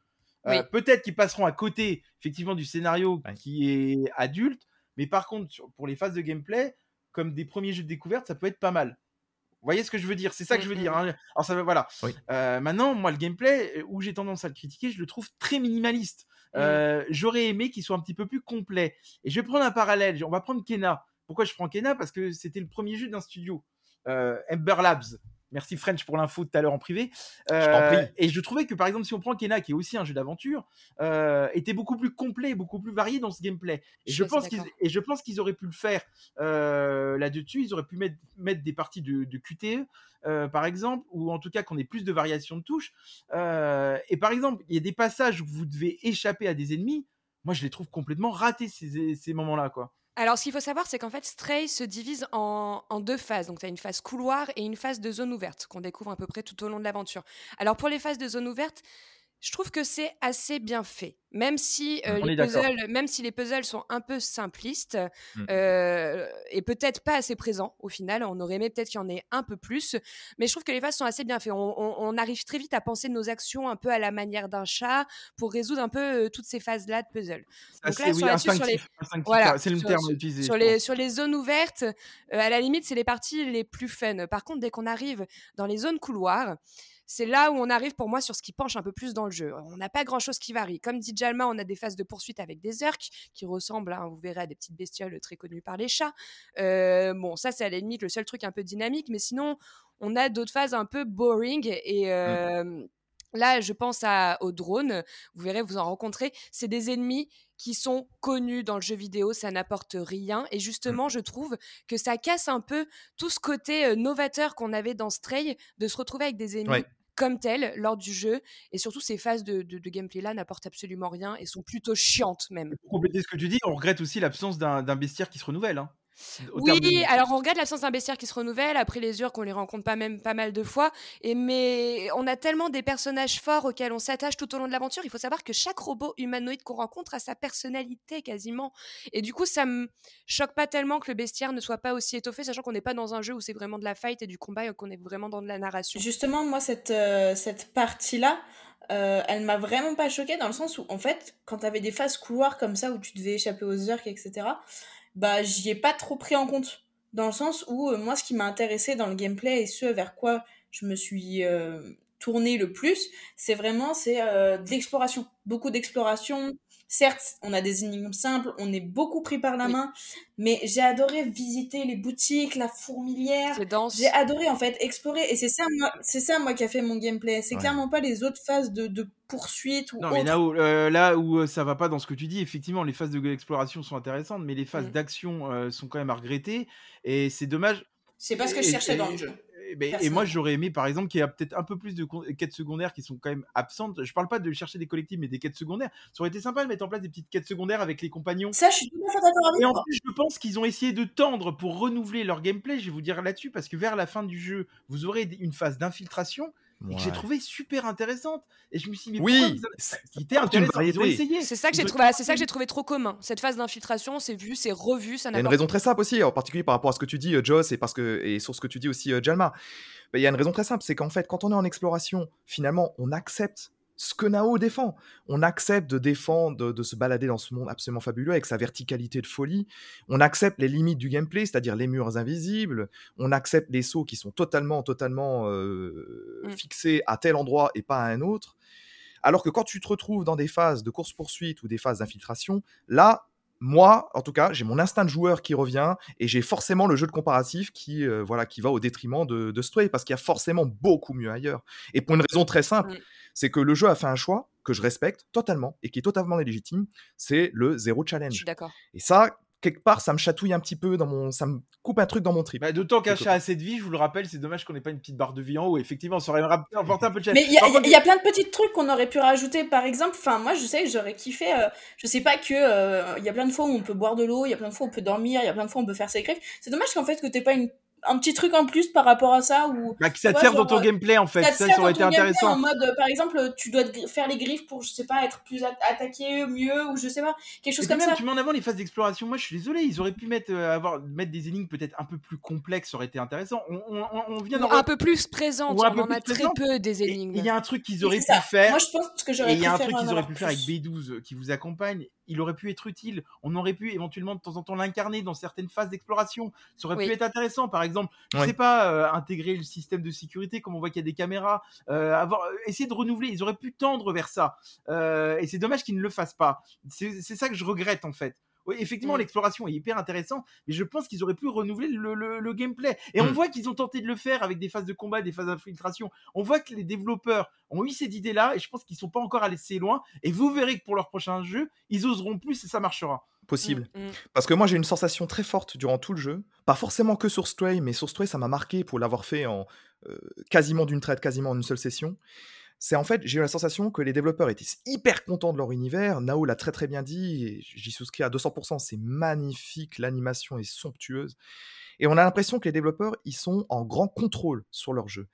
Euh, Oui. Peut-être qu'ils passeront à côté, effectivement, du scénario Ouais. qui est adulte, mais par contre, sur- pour les phases de gameplay, comme des premiers jeux de découverte, ça peut être pas mal. Vous voyez ce que je veux dire? C'est ça que je veux Mm, dire. mm, hein. Alors ça voilà. Oui. Euh, maintenant, moi, le gameplay, euh, où j'ai tendance à le critiquer, je le trouve très minimaliste. Euh, J'aurais aimé qu'il soit un petit peu plus complet. Et je vais prendre un parallèle. On va prendre Kena. Pourquoi je prends Kena? Parce que c'était le premier jeu d'un studio, euh, Ember Labs. Merci French pour l'info tout à l'heure en privé. Euh, prie. et je trouvais que par exemple, si on prend Kena, qui est aussi un jeu d'aventure, euh, était beaucoup plus complet, et beaucoup plus varié dans ce gameplay. Et Je pense qu'ils et je pense qu'ils auraient pu le faire euh, là-dessus. Ils auraient pu mettre, mettre des parties de, de QTE, euh, par exemple, ou en tout cas qu'on ait plus de variations de touches. Euh, et par exemple, il y a des passages où vous devez échapper à des ennemis. Moi, je les trouve complètement ratés ces, ces moments-là, quoi. Alors ce qu'il faut savoir c'est qu'en fait Stray se divise en, deux phases. Donc tu as une phase couloir et une phase de zone ouverte qu'on découvre à peu près tout au long de l'aventure. Alors pour les phases de zone ouverte, je trouve que c'est assez bien fait. Même si, euh, les puzzles, même si les puzzles sont un peu simplistes Mm. euh, et peut-être pas assez présents au final, on aurait aimé peut-être qu'il y en ait un peu plus, mais je trouve que les phases sont assez bien faites. On, on- on arrive très vite à penser nos actions un peu à la manière d'un chat pour résoudre un peu euh, toutes ces phases-là de puzzle. Donc là, oui, sur les- Voilà, c'est le sur- terme utilisé. sur les, sur les zones ouvertes, à la limite, c'est les parties les plus fun. Par contre, dès qu'on arrive dans les zones couloirs, c'est là où on arrive pour moi sur ce qui penche un peu plus dans le jeu. On n'a pas grand-chose qui varie. Comme dit Jalma, on a des phases de poursuite avec des orques qui ressemblent, hein, vous verrez, à des petites bestioles très connues par les chats. Euh, bon, ça, c'est à la limite le seul truc un peu dynamique, mais sinon, on a d'autres phases un peu boring et... euh, Là, je pense à, aux drones. Vous verrez, vous en rencontrez. C'est des ennemis qui sont connus dans le jeu vidéo. Ça n'apporte rien. Et justement, je trouve que ça casse un peu tout ce côté euh, novateur qu'on avait dans Stray, de se retrouver avec des ennemis Ouais. Comme tels lors du jeu. Et surtout, ces phases de, gameplay-là n'apportent absolument rien et sont plutôt chiantes même. Pour compléter ce que tu dis, on regrette aussi l'absence d'un bestiaire qui se renouvelle. hein, Oui, de- alors on regarde l'absence d'un bestiaire qui se renouvelle, après les urques on les rencontre pas même pas mal de fois, et mais on a tellement des personnages forts auxquels on s'attache tout au long de l'aventure, il faut savoir que chaque robot humanoïde qu'on rencontre a sa personnalité quasiment, et du coup ça me choque pas tellement que le bestiaire ne soit pas aussi étoffé, sachant qu'on n'est pas dans un jeu où c'est vraiment de la fight et du combat, et qu'on est vraiment dans de la narration. Justement, moi, cette, euh, cette partie-là, euh, elle m'a vraiment pas choquée dans le sens où, en fait, quand t'avais des phases couloirs comme ça où tu devais échapper aux orques, etc., bah, j'y ai pas trop pris en compte. dans le sens où euh, moi, ce qui m'a intéressé dans le gameplay et ce vers quoi je me suis euh, tournée le plus, c'est vraiment c'est euh, de l'exploration, beaucoup d'exploration. Certes, on a des énigmes simples, on est beaucoup pris par la Oui. main, mais j'ai adoré visiter les boutiques, la fourmilière. C'est dense. J'ai adoré en fait explorer et c'est ça moi, c'est ça moi qui a fait mon gameplay. C'est Ouais. clairement pas les autres phases de, de poursuite ou Non, mais autres. Nao, euh, là où euh, ça va pas dans ce que tu dis, effectivement, les phases de l'exploration sont intéressantes, mais les phases Mm. d'action euh, sont quand même à regretter. Et c'est dommage. C'est pas ce que je cherchais et- dans le jeu. Et, ben, et moi, j'aurais aimé, par exemple, qu'il y ait peut-être un peu plus de con- quêtes secondaires qui sont quand même absentes. Je parle pas de chercher des collectifs, mais des quêtes secondaires. Ça aurait été sympa de mettre en place des petites quêtes secondaires avec les compagnons. Ça, je suis tout à fait d'accord avec Et en plus, je pense qu'ils ont essayé de tendre pour renouveler leur gameplay. Je vais vous dire là-dessus, parce que vers la fin du jeu, vous aurez une phase d'infiltration et que j'ai trouvé super intéressante. Et je me suis dit, mais Oui, avez- c'est- intéressant. Ça que j'ai trouvé, c'est ça que j'ai trouvé trop commun. Cette phase d'infiltration, c'est vu, c'est revu, ça Il y n'a a une raison très simple aussi, en particulier par rapport à ce que tu dis, euh, Joss, et, parce que, et sur ce que tu dis aussi, euh, Jalma. Bah, Il y a une raison très simple, c'est qu'en fait, quand on est en exploration, finalement, on accepte ce que Nao défend. On accepte de défendre, de, de se balader dans ce monde absolument fabuleux avec sa verticalité de folie. On accepte les limites du gameplay, c'est-à-dire les murs invisibles. On accepte les sauts qui sont totalement, totalement euh, Mm. fixés à tel endroit et pas à un autre. Alors que quand tu te retrouves dans des phases de course-poursuite ou des phases d'infiltration, là, moi, en tout cas, j'ai mon instinct de joueur qui revient et j'ai forcément le jeu de comparatif qui, euh, voilà, qui va au détriment de, de Stray parce qu'il y a forcément beaucoup mieux ailleurs. Et pour une raison très simple, c'est que le jeu a fait un choix que je respecte totalement et qui est totalement légitime, c'est le zéro Je challenge. suis d'accord. Et ça, quelque part, ça me chatouille un petit peu dans mon, ça me coupe un truc dans mon trip. Bah, D'autant qu'à Quelque part. assez de vie, je vous le rappelle, c'est dommage qu'on n'ait pas une petite barre de vie en haut. Effectivement, ça aurait apporté un peu de challenge. Mais il y, a- contre, y plein de petits trucs qu'on aurait pu rajouter, par exemple. Enfin, moi, je sais que j'aurais kiffé. euh, je sais pas que. euh, Il y a plein de fois où on peut boire de l'eau, il y a plein de fois où on peut dormir, il y a plein de fois où on peut faire ses griffes. C'est dommage qu'en fait, que t'aies pas une, un petit truc en plus par rapport à ça ou. bah, que ça te sert dans ton euh, gameplay en fait. Ça Ça, aurait été intéressant. en mode, euh, par exemple, tu dois faire les griffes pour, je sais pas, être plus a- attaqué mieux ou je sais pas, quelque chose Et comme même, ça. tu mets en avant les phases d'exploration. Moi, je suis désolé, ils auraient pu mettre, euh, avoir, mettre des énigmes peut-être un peu plus complexes, ça aurait été intéressant. On, on, on- on vient un peu plus présente. On en a très présente. peu des énigmes. Il y a un truc qu'ils auraient pu faire. Moi, je pense que Et j'aurais il y a un truc qu'ils auraient pu faire avec plus. B12 euh, qui vous accompagne. Il aurait pu être utile. On aurait pu éventuellement de temps en temps l'incarner dans certaines phases d'exploration. Ça aurait pu être intéressant. Par exemple, je Ouais. sais pas, euh, intégrer le système de sécurité, comme on voit qu'il y a des caméras, euh, avoir, euh, essayer de renouveler. Ils auraient pu tendre vers ça. Euh, et c'est dommage qu'ils ne le fassent pas. C'est ça que je regrette en fait. Oui, effectivement, Mm. l'exploration est hyper intéressante, mais je pense qu'ils auraient pu renouveler le, le- le gameplay. Et on Mm. voit qu'ils ont tenté de le faire avec des phases de combat, des phases d'infiltration. On voit que les développeurs ont eu cette idée-là, et je pense qu'ils sont pas encore allés assez loin. Et vous verrez que pour leur prochain jeu, ils oseront plus et ça marchera. Possible. Mm, mm. Parce que moi, j'ai une sensation très forte durant tout le jeu. Pas forcément que sur Stray, mais sur Stray, ça m'a marqué pour l'avoir fait en euh, quasiment d'une traite, quasiment en une seule session. C'est en fait, j'ai eu la sensation que les développeurs étaient hyper contents de leur univers. Nao l'a très très bien dit, et j'y souscris à 200%. C'est magnifique, l'animation est somptueuse. Et on a l'impression que les développeurs, ils sont en grand contrôle sur leur jeu.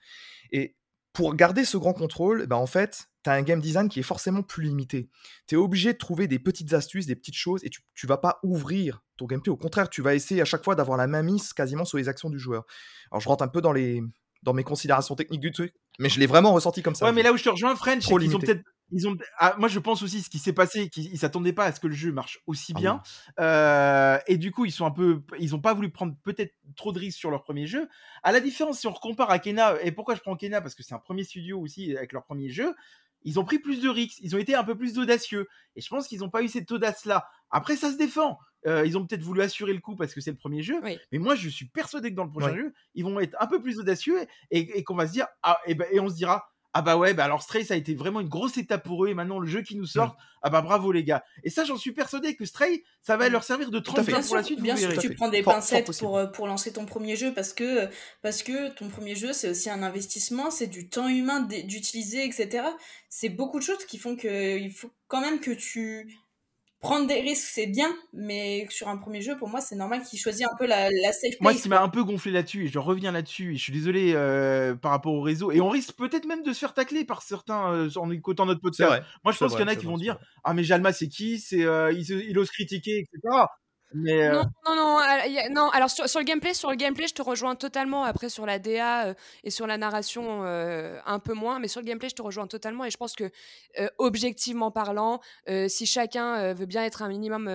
Et pour garder ce grand contrôle, bah en fait, tu as un game design qui est forcément plus limité. Tu es obligé de trouver des petites astuces, des petites choses, et tu, tu vas pas ouvrir ton gameplay. Au contraire, tu vas essayer à chaque fois d'avoir la main mise quasiment sur les actions du joueur. Alors je rentre un peu dans, les, dans mes considérations techniques du truc, mais je l'ai vraiment ressenti comme ça. ouais, mais là où je te rejoins, French, c'est qu'ils ont peut-être. Ils ont, ah, moi, je pense aussi ce qui s'est passé, qu'ils ils s'attendaient pas à ce que le jeu marche aussi Ah bien, Euh, et du coup, ils sont un peu, ils ont pas voulu prendre peut-être trop de risques sur leur premier jeu. À la différence, si on compare à Kena, et pourquoi je prends Kena? Parce que c'est un premier studio aussi avec leur premier jeu, ils ont pris plus de risques, ils ont été un peu plus audacieux, et je pense qu'ils n'ont pas eu cette audace-là. Après, ça se défend. Euh, ils ont peut-être voulu assurer le coup parce que c'est le premier jeu, Oui. mais moi, je suis persuadé que dans le prochain jeu, ils vont être un peu plus audacieux et, et qu'on va se dire, ah, et, ben, et on se dira, ah bah ouais, bah alors Stray, ça a été vraiment une grosse étape pour eux, et maintenant le jeu qui nous sort, ah bah bravo les gars. Et ça, j'en suis persuadé que Stray, ça va leur servir de tremplin Bien pour sûr, la suite, bien sûr, tu prends des Fort- pincettes pour, euh, pour lancer ton premier jeu parce que, parce que ton premier jeu, c'est aussi un investissement, c'est du temps humain d'utiliser, etc. C'est beaucoup de choses qui font que il faut quand même que tu. Prendre des risques, c'est bien, mais sur un premier jeu, pour moi, c'est normal qu'il choisisse un peu la, la safe Moi, ce qui m'a un peu gonflé là-dessus, et je reviens là-dessus, et je suis désolé euh, par rapport au réseau, et on risque peut-être même de se faire tacler par certains euh, en écoutant notre podcast. Moi, je pense qu'il y en a qui vrai, vont dire vrai. Ah, mais Jalma, c'est qui? C'est, euh, il, il ose critiquer, etc. Mais euh, Non, non, non, euh, non. Alors sur, sur le gameplay, sur le gameplay, je te rejoins totalement. Après sur la DA euh, et sur la narration, un peu moins, mais sur le gameplay, je te rejoins totalement. Et je pense que objectivement parlant, si chacun veut bien être un minimum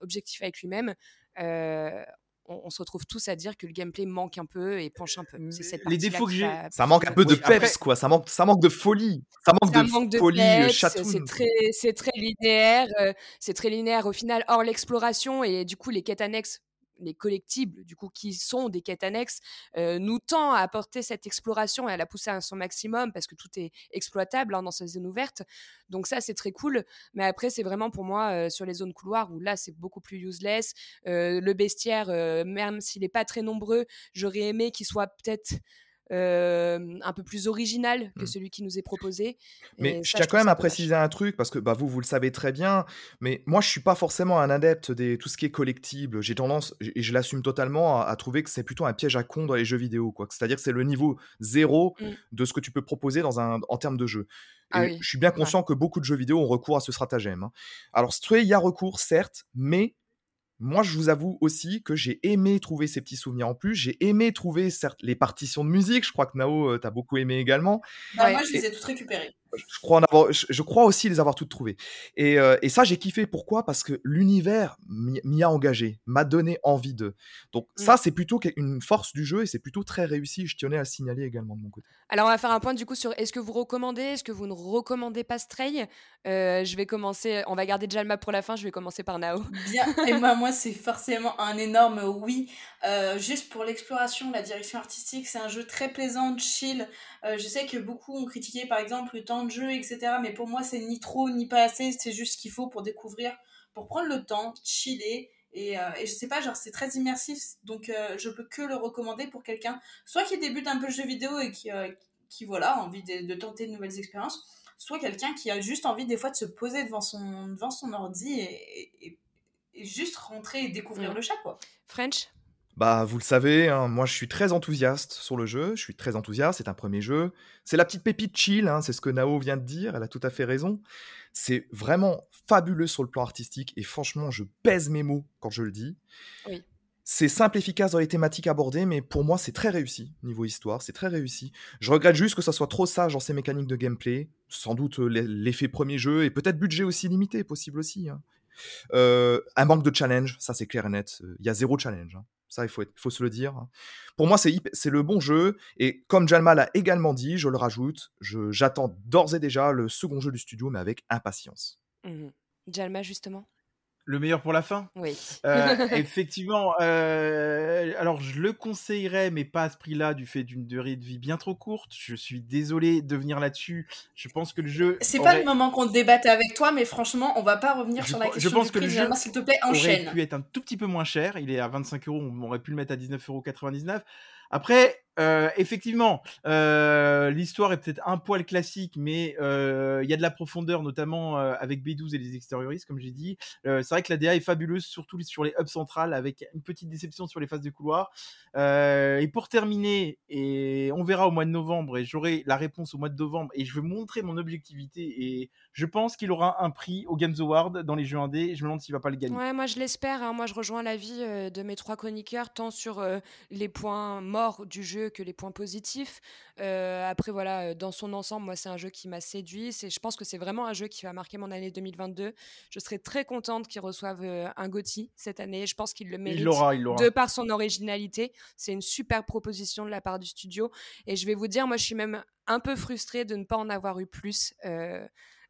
objectif avec lui-même, euh, on, se retrouve tous à dire que le gameplay manque un peu et penche un peu. C'est cette les défauts que j'ai, ça manque un peu de peps, quoi. Ça manque, ça manque de folie. Ça manque de folie euh, C'est très, c'est très linéaire. Euh, c'est très linéaire au final, hors l'exploration et du coup les quêtes annexes les collectibles, du coup, qui sont des quêtes annexes, euh, nous tend à apporter cette exploration et à la pousser à son maximum parce que tout est exploitable hein, dans ces zones ouvertes. Donc ça, c'est très cool. Mais après, c'est vraiment pour moi euh, sur les zones couloirs où là, c'est beaucoup plus useless. Euh, le bestiaire, même s'il n'est pas très nombreux, j'aurais aimé qu'il soit peut-être un peu plus original que mmh. celui qui nous est proposé. Mais je tiens quand même à préciser un truc, parce que bah, vous, vous le savez très bien, mais moi, je suis pas forcément un adepte de tout ce qui est collectible. J'ai tendance, et je l'assume totalement, à, trouver que c'est plutôt un piège à con dans les jeux vidéo. C'est-à-dire que c'est le niveau zéro mmh. de ce que tu peux proposer dans un, en termes de jeu. Ah je suis bien conscient que beaucoup de jeux vidéo ont recours à ce stratagème. Hein. Alors, Stray y a recours, certes, mais moi, je vous avoue aussi que j'ai aimé trouver ces petits souvenirs en plus. J'ai aimé trouver certes les partitions de musique. Je crois que Nao, euh, tu as beaucoup aimé également. Bah, moi, je les ai toutes récupérées je crois, en avoir, je, crois aussi les avoir toutes trouvées. Et, euh, et ça, j'ai kiffé. Pourquoi? Parce que l'univers m'y a engagé, m'a donné envie de. Donc mmh. ça, c'est plutôt une force du jeu et c'est plutôt très réussi. Je tenais à le signaler également de mon côté. Alors, on va faire un point du coup sur est-ce que vous recommandez, est-ce que vous ne recommandez pas Stray? Euh, Je vais commencer, on va garder Jalma pour la fin, je vais commencer par Nao. Bien, et moi, moi c'est forcément un énorme oui. Euh, juste pour l'exploration, la direction artistique, c'est un jeu très plaisant, chill. Euh, je sais que beaucoup ont critiqué par exemple le temps de jeu, etc. Mais pour moi, c'est ni trop ni pas assez. C'est juste ce qu'il faut pour découvrir, pour prendre le temps, chiller. Et, euh, et je sais pas, genre c'est très immersif. Donc euh, je peux que le recommander pour quelqu'un, soit qui débute un peu le jeu vidéo et qui, qui voilà, a envie de, tenter de nouvelles expériences, soit quelqu'un qui a juste envie des fois de se poser devant son, devant son ordi et, et, juste rentrer et découvrir mm. le chat, quoi. French? Bah, vous le savez, hein, moi je suis très enthousiaste sur le jeu, je suis très enthousiaste, c'est un premier jeu. C'est la petite pépite chill, hein, c'est ce que Nao vient de dire, elle a tout à fait raison. C'est vraiment fabuleux sur le plan artistique et franchement, je pèse mes mots quand je le dis. Oui. C'est simple, efficace dans les thématiques abordées, mais pour moi, c'est très réussi niveau histoire, c'est très réussi. Je regrette juste que ça soit trop sage dans ses mécaniques de gameplay, sans doute euh, l'effet premier jeu et peut-être budget aussi limité, possible aussi. Hein. Euh, un manque de challenge, ça c'est clair et net. Il y a zéro challenge. Ça, il faut, faut se le dire. Hein. Pour moi, c'est le bon jeu. Et comme Jalma l'a également dit, je le rajoute, j'attends d'ores et déjà le second jeu du studio, mais avec impatience. Mmh Jalma, justement? Le meilleur pour la fin Oui. Euh, effectivement. Euh, alors, je le conseillerais, mais pas à ce prix-là, du fait d'une durée de vie bien trop courte. Je suis désolé de venir là-dessus. Je pense que le jeu. C'est pas le moment qu'on débatte avec toi, mais franchement, on va pas revenir sur la question. Je pense que le jeu, s'il te plaît, enchaîne. aurait pu être un tout petit peu moins cher. Il est à 25 euros. On aurait pu le mettre à 19,99 euros. Après, euh, effectivement, euh, l'histoire est peut-être un poil classique, mais euh, il y a de la profondeur, notamment avec B12 et les extérioristes, comme j'ai dit. c'est vrai que la DA est fabuleuse, surtout sur les hubs centrales, avec une petite déception sur les phases de couloir. et pour terminer, et on verra au mois de novembre, et j'aurai la réponse au mois de novembre, et je vais montrer mon objectivité, et je pense qu'il aura un prix au Games Award dans les jeux indés, et je me demande s'il va pas le gagner. Moi je l'espère. Hein. Moi je rejoins l'avis de mes trois chroniqueurs, tant sur les points morts du jeu que les points positifs. Euh, après, voilà, euh, dans son ensemble, moi, c'est un jeu qui m'a séduit. Je pense que c'est vraiment un jeu qui va marquer mon année 2022. Je serais très contente qu'il reçoive euh, un GOTY cette année. Je pense qu'il le mérite de par son originalité. C'est une super proposition de la part du studio. Et je vais vous dire, moi, je suis même un peu frustrée de ne pas en avoir eu plus.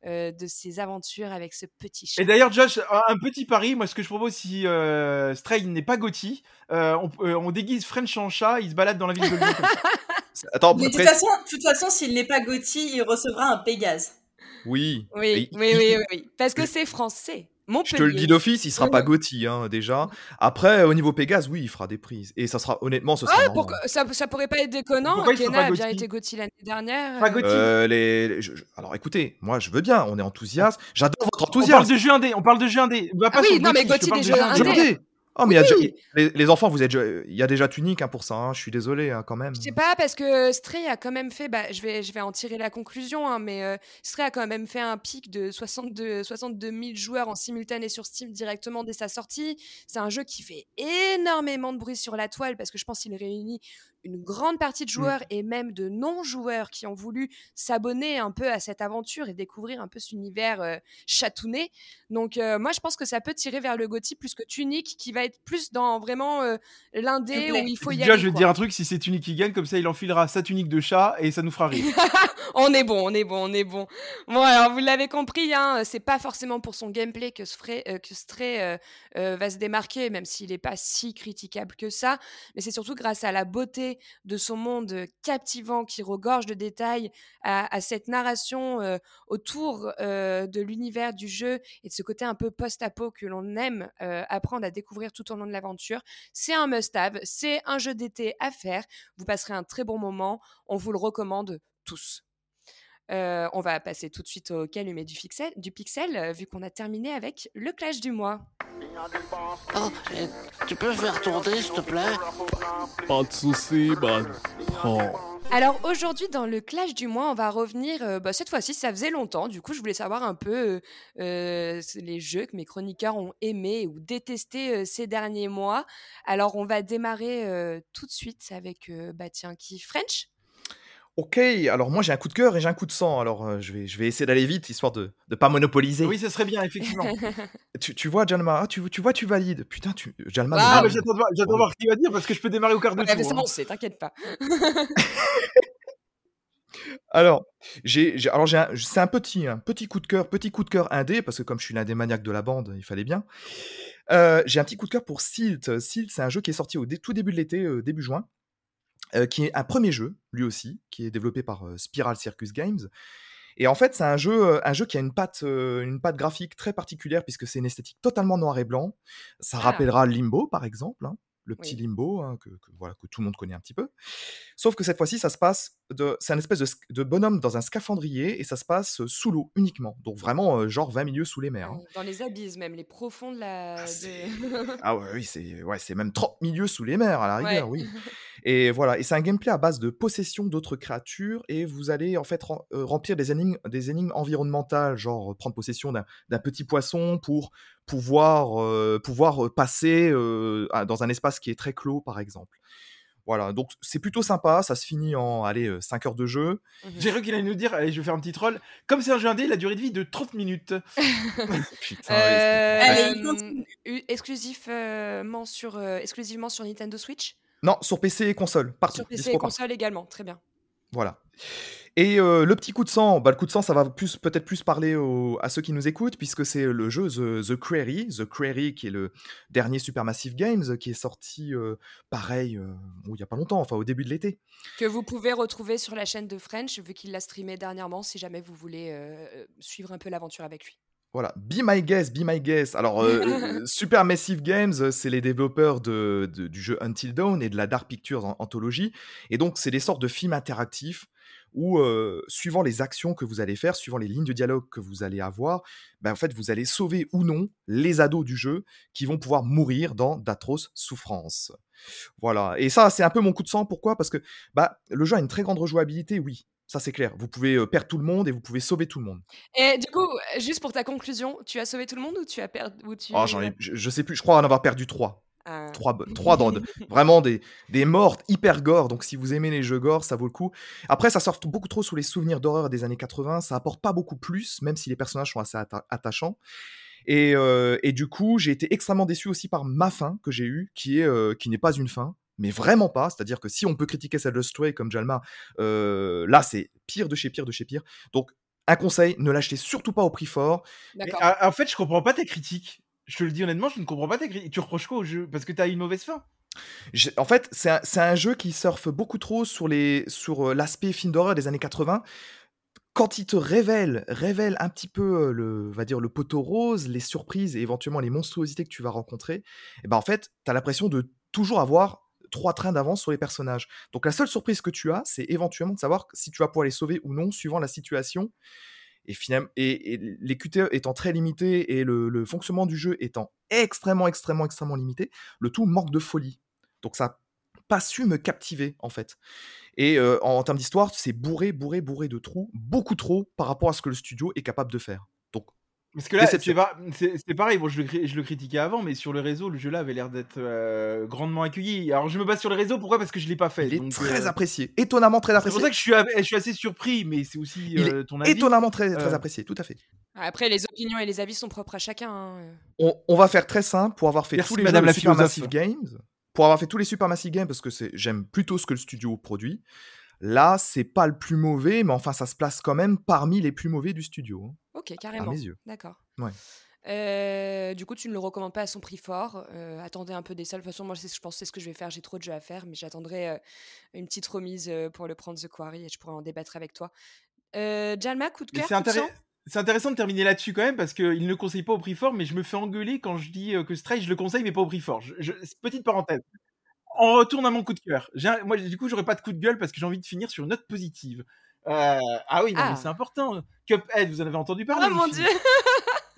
De ses aventures avec ce petit chat. Et d'ailleurs, Josh, un petit pari, moi ce que je propose si Stray n'est pas Gotti, on, on, déguise French en chat, il se balade dans la ville de Lyon. Attends, de toute façon, toute façon s'il n'est pas Gotti, il recevra un Pégase. Oui. Oui, oui, oui, oui, parce que c'est français. Je te le dis d'office, il sera pas Gotti hein, déjà. Après, au niveau Pégase, oui, il fera des prises. Et ça sera, honnêtement, ce sera. Ah, ça, ça pourrait pas être déconnant. Kena a bien été Gotti l'année dernière. Pas Gotti. Euh, les, alors écoutez, moi je veux bien, on est enthousiaste. J'adore votre enthousiasme. On parle de jeu indé, on parle de jeu indé. ah oui, non, mais Gotti des jeux indés. Oh, mais les, enfants, vous êtes, il y a déjà Tunique hein, pour ça. Hein. Je suis désolé hein, quand même. Je sais pas parce que Stray a quand même fait. Bah, je vais, je vais en tirer la conclusion, mais euh, Stray a quand même fait un pic de 62, 62 000 joueurs en simultané sur Steam directement dès sa sortie. C'est un jeu qui fait énormément de bruit sur la toile parce que je pense qu'il réunit une grande partie de mmh. joueurs et même de non-joueurs qui ont voulu s'abonner un peu à cette aventure et découvrir un peu cet univers euh, chatouné. Donc euh, moi je pense que ça peut tirer vers le Gothi plus que Tunic qui va être plus dans vraiment euh, l'indé où il faut y Déjà, aller. je vais te dire un truc, si c'est tunique qui gagne, comme ça il enfilera sa tunique de chat et ça nous fera rire. on est bon, on est bon, on est bon. Bon, alors vous l'avez compris, hein, c'est pas forcément pour son gameplay que, Stray, euh, que Stray, va se démarquer, même s'il n'est pas si critiquable que ça. Mais c'est surtout grâce à la beauté de son monde captivant qui regorge de détails, à, cette narration autour de l'univers du jeu et de ce côté un peu post-apo que l'on aime apprendre à découvrir tout au long de l'aventure. C'est un must-have, c'est un jeu d'été à faire. Vous passerez un très bon moment. On vous le recommande tous. Euh, on va passer tout de suite au calumet du pixel, du pixel euh, vu qu'on a terminé avec le clash du mois. Oh, tu peux faire tourner, s'il te plaît? Pas de soucis. Oh. Alors aujourd'hui dans le clash du mois, on va revenir. euh, bah, cette fois-ci, ça faisait longtemps. Du coup, je voulais savoir un peu euh, les jeux que mes chroniqueurs ont aimés ou détestés euh, ces derniers mois. Alors on va démarrer euh, tout de suite avec euh, bah tiens qui? French? Ok, alors moi j'ai un coup de cœur et j'ai un coup de sang, alors euh, je, vais, je vais essayer d'aller vite histoire de ne pas monopoliser. oui, ça serait bien, effectivement. Tu, tu vois, Jalma, ah, tu, tu vois, tu valides. Putain, tu, Jalma, Ah, mais j'attends de voir, j'attends de voir ce qu'il va dire parce que je peux démarrer au quart de Ouais, mais tour. ça, hein. on sait, t'inquiète pas. Alors, j'ai, j'ai- alors j'ai un- c'est un petit, un petit coup de cœur, petit coup de cœur indé, parce que comme je suis l'un des maniaques de la bande, il fallait bien. Euh, j'ai un petit coup de cœur pour Silt. Silt, c'est un jeu qui est sorti au dé- tout début de l'été, euh, début juin, euh, qui est un premier jeu, lui aussi, qui est développé par euh, Spiral Circus Games. Et en fait, c'est un jeu, euh, un jeu qui a une patte, euh, une patte graphique très particulière, puisque c'est une esthétique totalement noir et blanc. Ça Ah. rappellera Limbo, par exemple, hein, le petit Oui. Limbo, hein, que, que- voilà, que tout le monde connaît un petit peu. Sauf que cette fois-ci, ça se passe, de, c'est un espèce de, bonhomme dans un scaphandrier, et ça se passe sous l'eau uniquement. Donc vraiment, euh, genre 20 milieux sous les mers. hein. Ouais, Dans les abysses même, les profonds de la. Ah, de- Ah ouais, oui, c'est ouais, c'est même 30 milieux sous les mers à la Ouais. rigueur, oui. Et voilà, et c'est un gameplay à base de possession d'autres créatures et vous allez en fait rem- euh, remplir des énigmes, des énigmes environnementales, genre prendre possession d'un petit poisson pour pouvoir euh, pouvoir euh, passer euh, dans un espace qui est très clos, par exemple. Voilà, donc c'est plutôt sympa, ça se finit en allez, 5 heures de jeu. Mhm. J'ai cru qu'il allait nous dire, allez, je vais faire un petit troll. Comme c'est un jeu indé, la durée de vie est de 30 minutes. Putain, Euh, ouais, euh, exclusivement sur euh, exclusivement sur Nintendo Switch, Non, sur PC et console, partout. sur PC et console également, très bien. Voilà. Et euh, le petit coup de sang, bah, le coup de sang, ça va plus peut-être plus parler au- à ceux qui nous écoutent, puisque c'est le jeu The, The Query, The Query qui est le dernier Supermassive Games, qui est sorti euh, pareil, euh, bon, il y a pas longtemps, enfin au début de l'été. Que vous pouvez retrouver sur la chaîne de French, vu qu'il l'a streamé dernièrement, si jamais vous voulez suivre un peu l'aventure avec lui. Voilà, Be My Guest, Be My Guest. Alors, euh, Supermassive Games, euh, c'est les développeurs de, de- du jeu Until Dawn et de la Dark Pictures en- Anthology. Et donc, c'est des sortes de films interactifs où, euh, suivant les actions que vous allez faire, suivant les lignes de dialogue que vous allez avoir, ben, en fait, vous allez sauver ou non les ados du jeu qui vont pouvoir mourir dans d'atroces souffrances. Voilà. Et ça, c'est un peu mon coup de sang. Pourquoi? Parce que bah, le jeu a une très grande rejouabilité, oui. Ça, c'est clair. Vous pouvez perdre tout le monde et vous pouvez sauver tout le monde. Et du coup, juste pour ta conclusion, tu as sauvé tout le monde ou tu as perdu ou tu... Oh, j'en ai, je, je sais plus, je crois en avoir perdu trois. Ah. Trois, trois dans de- vraiment des, des morts hyper gore. Donc, si vous aimez les jeux gore, ça vaut le coup. Après, ça sort beaucoup trop sous les souvenirs d'horreur des années 80. Ça apporte pas beaucoup plus, même si les personnages sont assez atta- attachants. Et, euh, et du coup, j'ai été extrêmement déçu aussi par ma fin que j'ai eue, qui est euh, qui n'est pas une fin, mais vraiment pas. C'est-à-dire que si on peut critiquer celle de Stray comme Jalma, euh, là, c'est pire de chez pire de chez pire. Donc, un conseil, ne l'achetez surtout pas au prix fort. Mais, en fait, je comprends pas tes critiques. Je te le dis honnêtement, je ne comprends pas tes critiques. Tu reproches quoi au jeu? Parce que t'as une mauvaise fin En fait, c'est un, un jeu qui surfe beaucoup trop sur les sur euh, l'aspect film d'horreur des années 80. Quand il te révèle, révèle un petit peu euh, le, va dire le poteau rose, les surprises et éventuellement les monstruosités que tu vas rencontrer, et ben en fait, tu as l'impression de toujours avoir trois trains d'avance sur les personnages. Donc la seule surprise que tu as, c'est éventuellement de savoir si tu vas pouvoir les sauver ou non suivant la situation. Et, finalement, et, les QTE étant très limités et le, fonctionnement du jeu étant extrêmement, extrêmement, extrêmement limité, le tout manque de folie. Donc ça n'a pas su me captiver en fait. Et euh, en, en termes d'histoire, c'est bourré, bourré, bourré de trous, beaucoup trop par rapport à ce que le studio est capable de faire. Parce que là, c'est pas- pareil, bon, je, le, cri- je le critiquais avant, mais sur le réseau, le jeu-là avait l'air d'être euh, grandement accueilli. Alors, je me base sur le réseau, pourquoi? Parce que je l'ai pas fait. il est donc, très euh, apprécié, étonnemment très C'est pour apprécié. ça que je suis, a- je suis assez surpris, mais c'est aussi Il euh, ton avis. Étonnamment très, très Euh, apprécié, tout à fait. Après, les opinions et les avis sont propres à chacun. hein. On, on va faire très simple pour avoir fait Merci, tous les madame jeux la Supermassive. Games, pour avoir fait tous les Supermassive Games parce que j'aime plutôt ce que le studio produit. Là, c'est pas le plus mauvais, mais enfin, ça se place quand même parmi les plus mauvais du studio, Ok, à carrément. mes yeux. D'accord. Ouais. Euh, du coup, tu ne le recommandes pas à son prix fort. Euh, attendez un peu des salles. De toute façon, moi, je pense que c'est ce que je vais faire. J'ai trop de jeux à faire, mais j'attendrai euh, une petite remise pour le prendre The Quarry et je pourrai en débattre avec toi. Jalma, coup de cœur, c'est intéressant. de terminer là-dessus quand même parce qu'il ne le conseille pas au prix fort, mais je me fais engueuler quand je dis que Stray, je le conseille, mais pas au prix fort. Je- je- Petite parenthèse. On retourne à mon coup de cœur. Moi, du coup, j'aurais pas de coup de gueule parce que j'ai envie de finir sur une note positive. Euh, Ah oui, non, Ah. mais c'est important. Cuphead, vous en avez entendu parler Oh mon filles dieu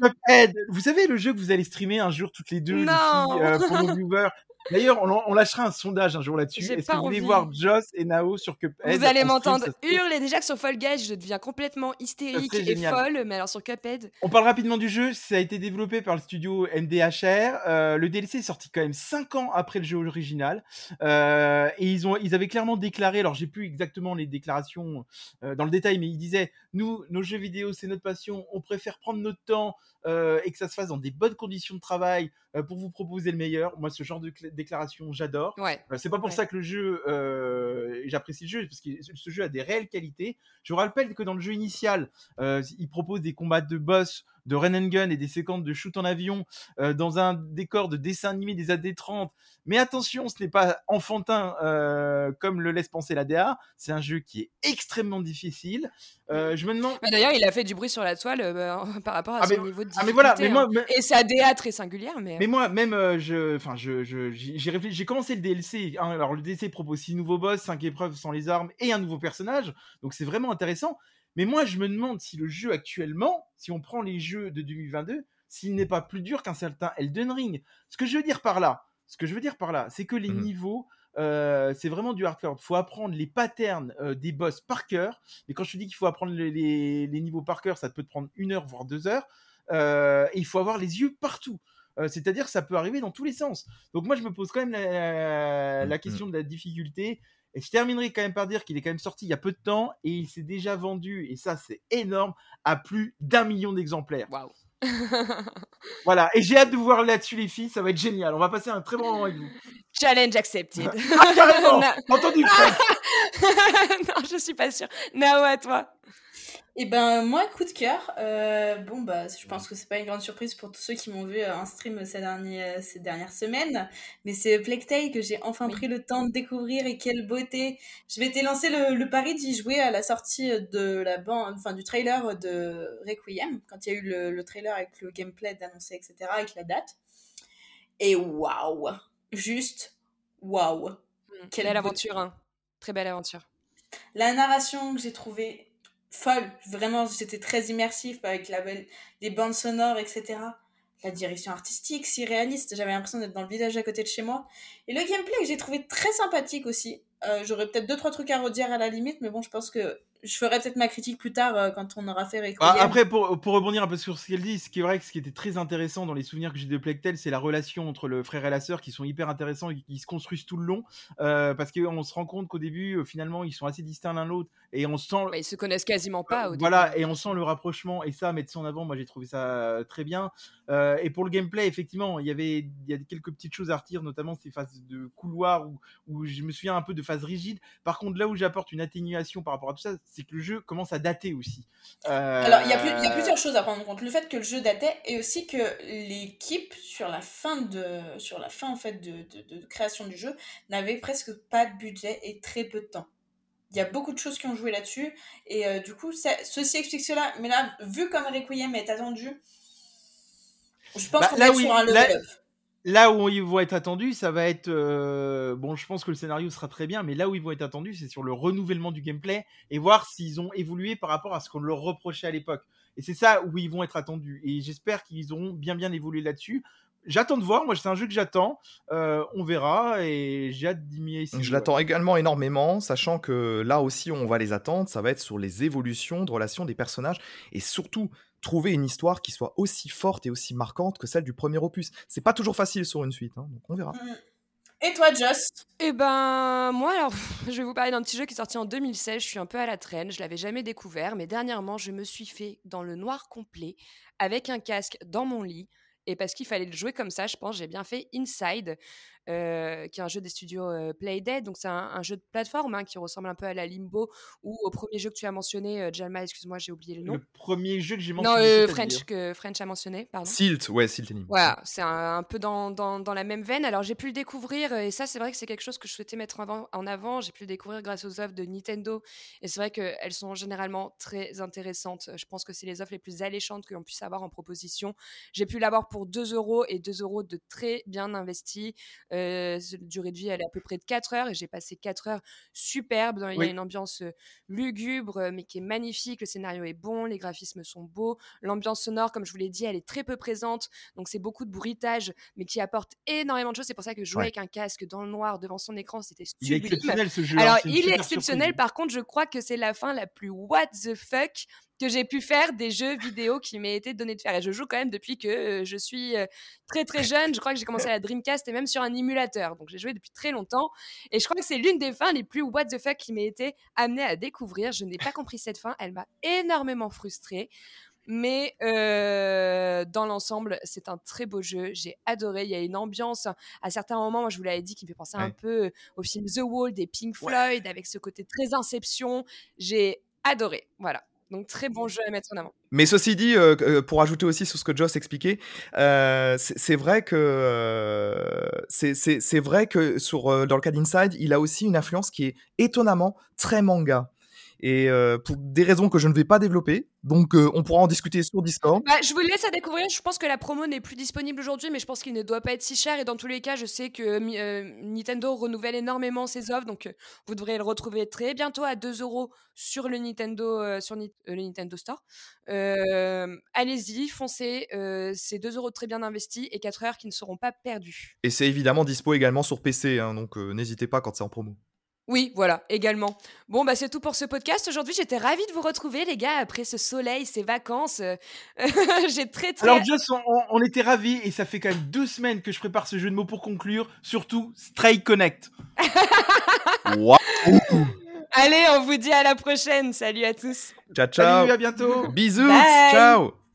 Cuphead, vous savez le jeu que vous allez streamer un jour toutes les deux, Non. filles, euh, pour nos viewers. D'ailleurs, on, on lâchera un sondage un jour là-dessus. Est-ce que vous voulez voir Joss et Nao sur Cuphead Vous allez m'entendre hurler déjà que sur Fall Guys, je deviens complètement hystérique et génial. folle, mais alors sur Cuphead, On parle rapidement du jeu. Ça a été développé par le studio MDHR. Euh, le DLC est sorti quand même 5 ans après le jeu original. Euh, et ils, ont, ils avaient clairement déclaré, alors j'ai plus exactement les déclarations euh, dans le détail, mais ils disaient Nous, nos jeux vidéo, c'est notre passion. On préfère prendre notre temps et que ça se fasse dans des bonnes conditions de travail pour vous proposer le meilleur. Moi, ce genre de cl- déclaration, j'adore. ouais. Euh, C'est pas pour Ouais. ça que le jeu, euh, j'apprécie le jeu, parce que ce jeu a des réelles qualités. Je vous rappelle que dans le jeu initial, euh, il propose des combats de boss, de run and gun et des séquences de shoot en avion euh, dans un décor de dessin animé des années 30. Mais attention, ce n'est pas enfantin euh, comme le laisse penser la DA. C'est un jeu qui est extrêmement difficile. Euh, je me demande. Bah, D'ailleurs, il a fait du bruit sur la toile bah, par rapport à Ah, son mais- niveau de difficulté. Ah mais voilà, mais hein. moi, mais- Et sa DA très singulière, mais... Mais moi, même, je, enfin, je, j'ai réfléchi. J'ai commencé le DLC. hein. alors, le DLC propose six nouveaux boss, cinq épreuves sans les armes et un nouveau personnage. Donc, c'est vraiment intéressant. Mais moi, je me demande si le jeu actuellement, si on prend les jeux de 2022, s'il n'est pas plus dur qu'un certain Elden Ring. Ce que je veux dire par là, ce que je veux dire par là, c'est que les Mhm. niveaux, euh, c'est vraiment du hardcore. Il faut apprendre les patterns euh, des boss par cœur. Mais quand je te dis qu'il faut apprendre les, les- les niveaux par cœur, ça peut te prendre une heure, voire deux heures. Euh, et il faut avoir les yeux partout. C'est-à-dire que ça peut arriver dans tous les sens. Donc moi, je me pose quand même la, la Mhm. question de la difficulté. Et je terminerai quand même par dire qu'il est quand même sorti il y a peu de temps et il s'est déjà vendu, et ça c'est énorme, à plus d'un million d'exemplaires. Waouh. Voilà, et j'ai hâte de vous voir là-dessus les filles, ça va être génial. On va passer un très bon moment avec vous. Challenge accepted. Ah, carrément Entendu non, je suis pas sûre. Nao, à toi. Et ben moi coup de cœur, euh, bon bah je pense que c'est pas une grande surprise pour tous ceux qui m'ont vu euh, en stream ces, derniers, ces dernières semaines, mais c'est Tale que j'ai enfin Oui. pris le temps de découvrir et quelle beauté. Je m'étais lancé le, le pari d'y jouer à la sortie de la bande, enfin du trailer de Requiem, quand il y a eu le, le trailer avec le gameplay d'annoncer etc avec la date. Et waouh, juste waouh. Quelle belle aventure, hein. Très belle aventure. La narration que j'ai trouvée folle, vraiment, j'étais très immersif avec la belle, les bandes sonores, etc. La direction artistique, si réaliste, j'avais l'impression d'être dans le village à côté de chez moi. Et le gameplay que j'ai trouvé très sympathique aussi. Euh, J'aurais peut-être deux trois trucs à redire à la limite, mais bon, je pense que je ferai peut-être ma critique plus tard euh, quand on aura fait Requiem. Ah, après, pour, pour rebondir un peu sur ce qu'elle dit, ce qui est vrai que ce qui était très intéressant dans les souvenirs que j'ai de Tale, c'est la relation entre le frère et la sœur qui sont hyper intéressants et qui se construisent tout le long. euh, parce qu'on se rend compte qu'au début, euh, finalement, ils sont assez distincts l'un l'autre et on sent. Bah, ils se connaissent quasiment pas au voilà, début. et on sent le rapprochement et ça, mettre ça en avant, moi j'ai trouvé ça euh, très bien. Euh, et pour le gameplay, effectivement, il y avait il y a quelques petites choses à retirer, notamment ces phases de couloir où, où je me souviens un peu de phases rigides. Par contre, là où j'apporte une atténuation par rapport à tout ça, c'est que le jeu commence à dater aussi. Euh, Alors, il y, a y a plusieurs choses à prendre en compte. Le fait que le jeu datait et aussi que l'équipe, sur la fin, de, sur la fin en fait, de, de- de création du jeu, n'avait presque pas de budget et très peu de temps. Il y a beaucoup de choses qui ont joué là-dessus. Et euh, du coup, ça- ceci explique cela. Mais là, vu comme Requiem est attendu, je pense Bah, qu'on où sur un level là- up. Là où ils vont être attendus, ça va être euh, bon. Je pense que le scénario sera très bien, mais là où ils vont être attendus, c'est sur le renouvellement du gameplay et voir s'ils ont évolué par rapport à ce qu'on leur reprochait à l'époque. Et c'est ça où ils vont être attendus. Et j'espère qu'ils auront bien bien évolué là-dessus. J'attends de voir. Moi, c'est un jeu que j'attends. Euh, on verra et j'ai hâte d'y m'y essayer. Je l'attends également énormément, sachant que là aussi on va les attendre, ça va être sur les évolutions de relations des personnages et surtout trouver une histoire qui soit aussi forte et aussi marquante que celle du premier opus. C'est pas toujours facile sur une suite, hein, donc on verra. Mm. Et toi, Joss? Eh ben, moi, alors, je vais vous parler d'un petit jeu qui est sorti en 2016. Je suis un peu à la traîne. Je l'avais jamais découvert, mais dernièrement, je me suis fait dans le noir complet avec un casque dans mon lit. Et parce qu'il fallait le jouer comme ça, je pense, j'ai bien fait Inside, euh, qui est un jeu des studios euh, Playdead. Donc, c'est un, un jeu de plateforme hein, qui ressemble un peu à la Limbo ou au premier jeu que tu as mentionné, euh, Jalma, excuse-moi, j'ai oublié le nom. Le premier jeu que j'ai Non, mentionné. euh, c'est-à-dire French, que French a mentionné, pardon. Silt, ouais, Silt Enemy. Voilà, c'est un, un peu dans, dans, dans la même veine. Alors, j'ai pu le découvrir, euh, et ça, c'est vrai que c'est quelque chose que je souhaitais mettre en avant. En avant. J'ai pu le découvrir grâce aux offres de Nintendo, et c'est vrai qu'elles sont généralement très intéressantes. Je pense que c'est les offres les plus alléchantes que l'on puisse avoir en proposition. J'ai pu l'avoir pour 2 euros, et 2 euros de très bien investis. Euh, la durée de vie, elle est à peu près de 4 heures, et j'ai passé 4 heures superbes. Dans- Il y a une ambiance euh, lugubre, euh, mais qui est magnifique. Le scénario est bon, les graphismes sont beaux. L'ambiance sonore, comme je vous l'ai dit, elle est très peu présente. Donc c'est beaucoup de bruitage, mais qui apporte énormément de choses. C'est pour ça que jouer Ouais. avec un casque dans le noir devant son écran, c'était Il est sublime. exceptionnel ce jeu. hein, Alors il est super exceptionnel. surprise. Par contre, je crois que c'est la fin la plus what the fuck que j'ai pu faire des jeux vidéo qui m'ait été donné de faire. Et je joue quand même depuis que euh, je suis euh, très très jeune. Je crois que j'ai commencé à la Dreamcast et même sur un émulateur. Donc j'ai joué depuis très longtemps. Et je crois que c'est l'une des fins les plus what the fuck qui m'a été amenée à découvrir. Je n'ai pas compris cette fin. Elle m'a énormément frustrée. Mais euh, dans l'ensemble, c'est un très beau jeu. J'ai adoré. Il y a une ambiance à certains moments. Moi, je vous l'avais dit, qui me fait penser un peu au film The Wall des Pink Floyd, avec ce côté très Inception. J'ai adoré. Voilà. Donc très bon jeu à mettre en avant. Mais ceci dit, euh, euh, pour ajouter aussi sur ce que Joss expliquait, euh, c'est vrai que dans le cas d'Inside, il a aussi une influence qui est étonnamment très manga. Et euh, pour des raisons que je ne vais pas développer, donc euh, on pourra en discuter sur Discord. Bah, je vous laisse à découvrir. Je pense que la promo n'est plus disponible aujourd'hui, mais je pense qu'il ne doit pas être si cher. Et dans tous les cas, je sais que euh, Nintendo renouvelle énormément ses offres, donc vous devrez le retrouver très bientôt à 2 euros sur le Nintendo, sur Ni- le Nintendo Store. Allez-y, foncez. c'est 2 euros très bien investis et 4 heures qui ne seront pas perdues. Et c'est évidemment dispo également sur PC, hein, donc n'hésitez pas quand c'est en promo. Oui, voilà, également. Bon, bah c'est tout pour ce podcast. Aujourd'hui, j'étais ravie de vous retrouver, les gars, après ce soleil, ces vacances. euh, J'ai très, très. Alors Joss, on, on- était ravis et ça fait quand même deux semaines que je prépare ce jeu de mots pour conclure. Surtout Stray Connect. Waouh Allez, on vous dit à la prochaine. Salut à tous. Ciao, ciao Salut, à bientôt. Bisous Bye. Ciao